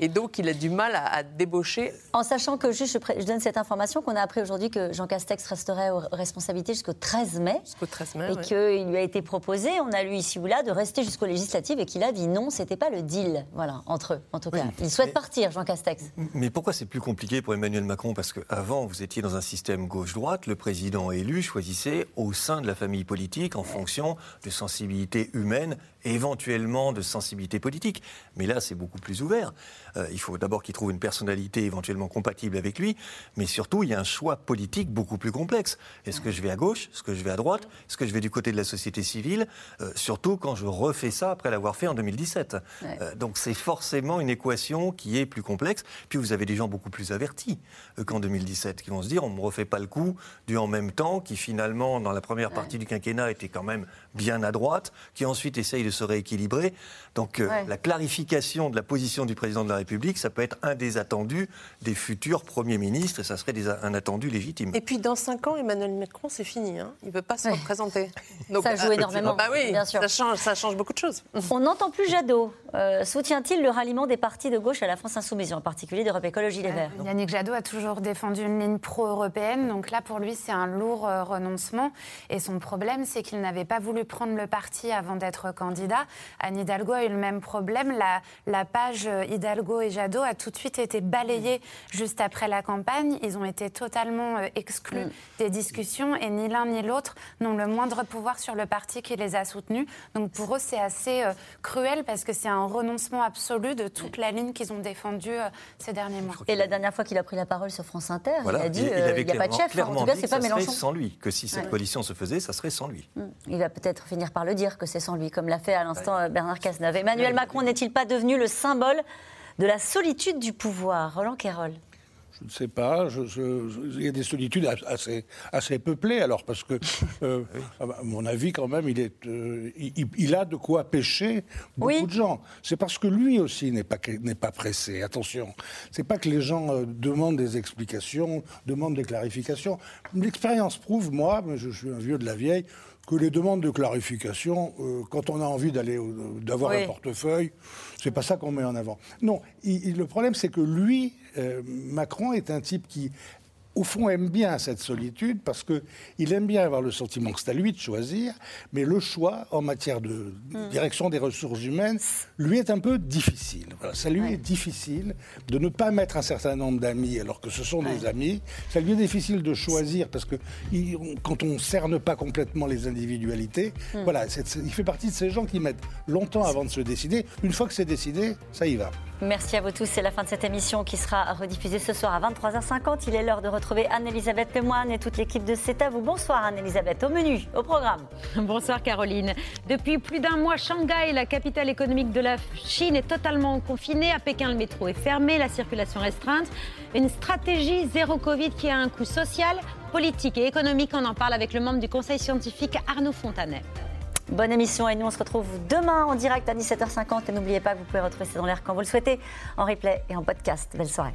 et donc il a du mal à, débaucher. En sachant que, juste, je, donne cette information, qu'on a appris aujourd'hui que Jean Castex resterait aux responsabilités jusqu'au 13 mai. Jusqu'au 13 mai, Et qu'il lui a été proposé, on a lu ici ou là, de rester jusqu'aux législatives, et qu'il a dit non, c'était pas le deal, voilà, entre eux, en tout cas. Il souhaite partir, Jean Castex. Mais pourquoi c'est plus compliqué pour Emmanuel Macron? Parce qu'avant, vous étiez dans un système gauche-droite, le président élu choisissait au sein de la famille politique en fonction de sensibilité humaine éventuellement de sensibilité politique. Mais là, c'est beaucoup plus ouvert. Euh, il faut d'abord qu'il trouve une personnalité éventuellement compatible avec lui, mais surtout, il y a un choix politique beaucoup plus complexe. Est-ce que je vais à gauche? Est-ce que je vais à droite? Est-ce que je vais du côté de la société civile? Euh, Surtout quand je refais ça après l'avoir fait en 2017. Euh, donc c'est forcément une équation qui est plus complexe. Puis vous avez des gens beaucoup plus avertis qu'en 2017, qui vont se dire, on ne me refait pas le coup du en même temps, qui finalement, dans la première partie du quinquennat, était quand même bien à droite, qui ensuite essaye de se rééquilibrer. Donc la clarification de la position du président de la République, ça peut être un des attendus des futurs premiers ministres, et ça serait un attendu légitime. Et puis dans cinq ans, Emmanuel Macron, c'est fini. Hein. Il ne veut pas se représenter. ça joue énormément. bah oui, bien sûr. Ça, change, ça change beaucoup de choses. On n'entend plus Jadot. Euh, soutient-il le ralliement des partis de gauche à la France Insoumise, en particulier d'Europe Écologie Les Verts? Yannick Jadot a toujours défendu une ligne pro-européenne, donc là pour lui c'est un lourd euh, renoncement. Et son problème c'est qu'il n'avait pas voulu prendre le parti avant d'être candidat. Anne Hidalgo a eu le même problème. La, la page euh, Hidalgo et Jadot a tout de suite été balayée juste après la campagne. Ils ont été totalement exclus mm. des discussions et ni l'un ni l'autre n'ont le moindre pouvoir sur le parti qui les a soutenus. Donc pour eux c'est assez cruel parce que c'est un renoncement absolu de toute la ligne qu'ils ont défendue euh, ces derniers mois. Et la dernière fois qu'il a pris la parole sur France Inter, il a dit euh, il n'y a pas de chef. En tout cas, c'est pas Mélenchon. sans lui. Que si cette coalition se faisait, ça serait sans lui. Mm. Il va peut-être finir par le dire que c'est sans lui, comme l'a fait à l'instant euh, Bernard Cazeneuve. Emmanuel Macron n'est-il pas devenu le symbole de la solitude du pouvoir Roland Quérol je ne sais pas. il y a des solitudes assez, assez peuplées, alors, parce que, euh, à mon avis, quand même, il, est, euh, il, a de quoi pêcher beaucoup de gens. C'est parce que lui aussi n'est pas, n'est pas pressé. Attention. C'est pas que les gens euh, demandent des explications, demandent des clarifications. L'expérience prouve, moi, je suis un vieux de la vieille, que les demandes de clarification, quand on a envie d'aller d'avoir un portefeuille, c'est pas ça qu'on met en avant. Non, le problème c'est que lui euh, Macron est un type qui au fond, aime bien cette solitude parce qu'il aime bien avoir le sentiment que c'est à lui de choisir, mais le choix en matière de hmm. direction des ressources humaines lui est un peu difficile. ça lui est difficile de ne pas mettre un certain nombre d'amis alors que ce sont des amis. Ça lui est difficile de choisir parce que quand on cerne pas complètement les individualités, hmm. voilà, il fait partie de ces gens qui mettent longtemps avant de se décider. Une fois que c'est décidé, ça y va. Merci à vous tous. C'est la fin de cette émission qui sera rediffusée ce soir à 23h50. Il est l'heure de retrouver Anne-Elisabeth Lemoine et toute l'équipe de C'est à vous. Bonsoir Anne-Elisabeth. Au menu, au programme. Bonsoir Caroline. Depuis plus d'un mois, Shanghai, la capitale économique de la Chine, est totalement confinée. À Pékin, le métro est fermé, la circulation restreinte. Une stratégie zéro Covid qui a un coût social, politique et économique. On en parle avec le membre du conseil scientifique Arnaud Fontanet. Bonne émission et nous on se retrouve demain en direct à 17h50 et n'oubliez pas que vous pouvez retrouver C'est dans l'air quand vous le souhaitez en replay et en podcast. Belle soirée.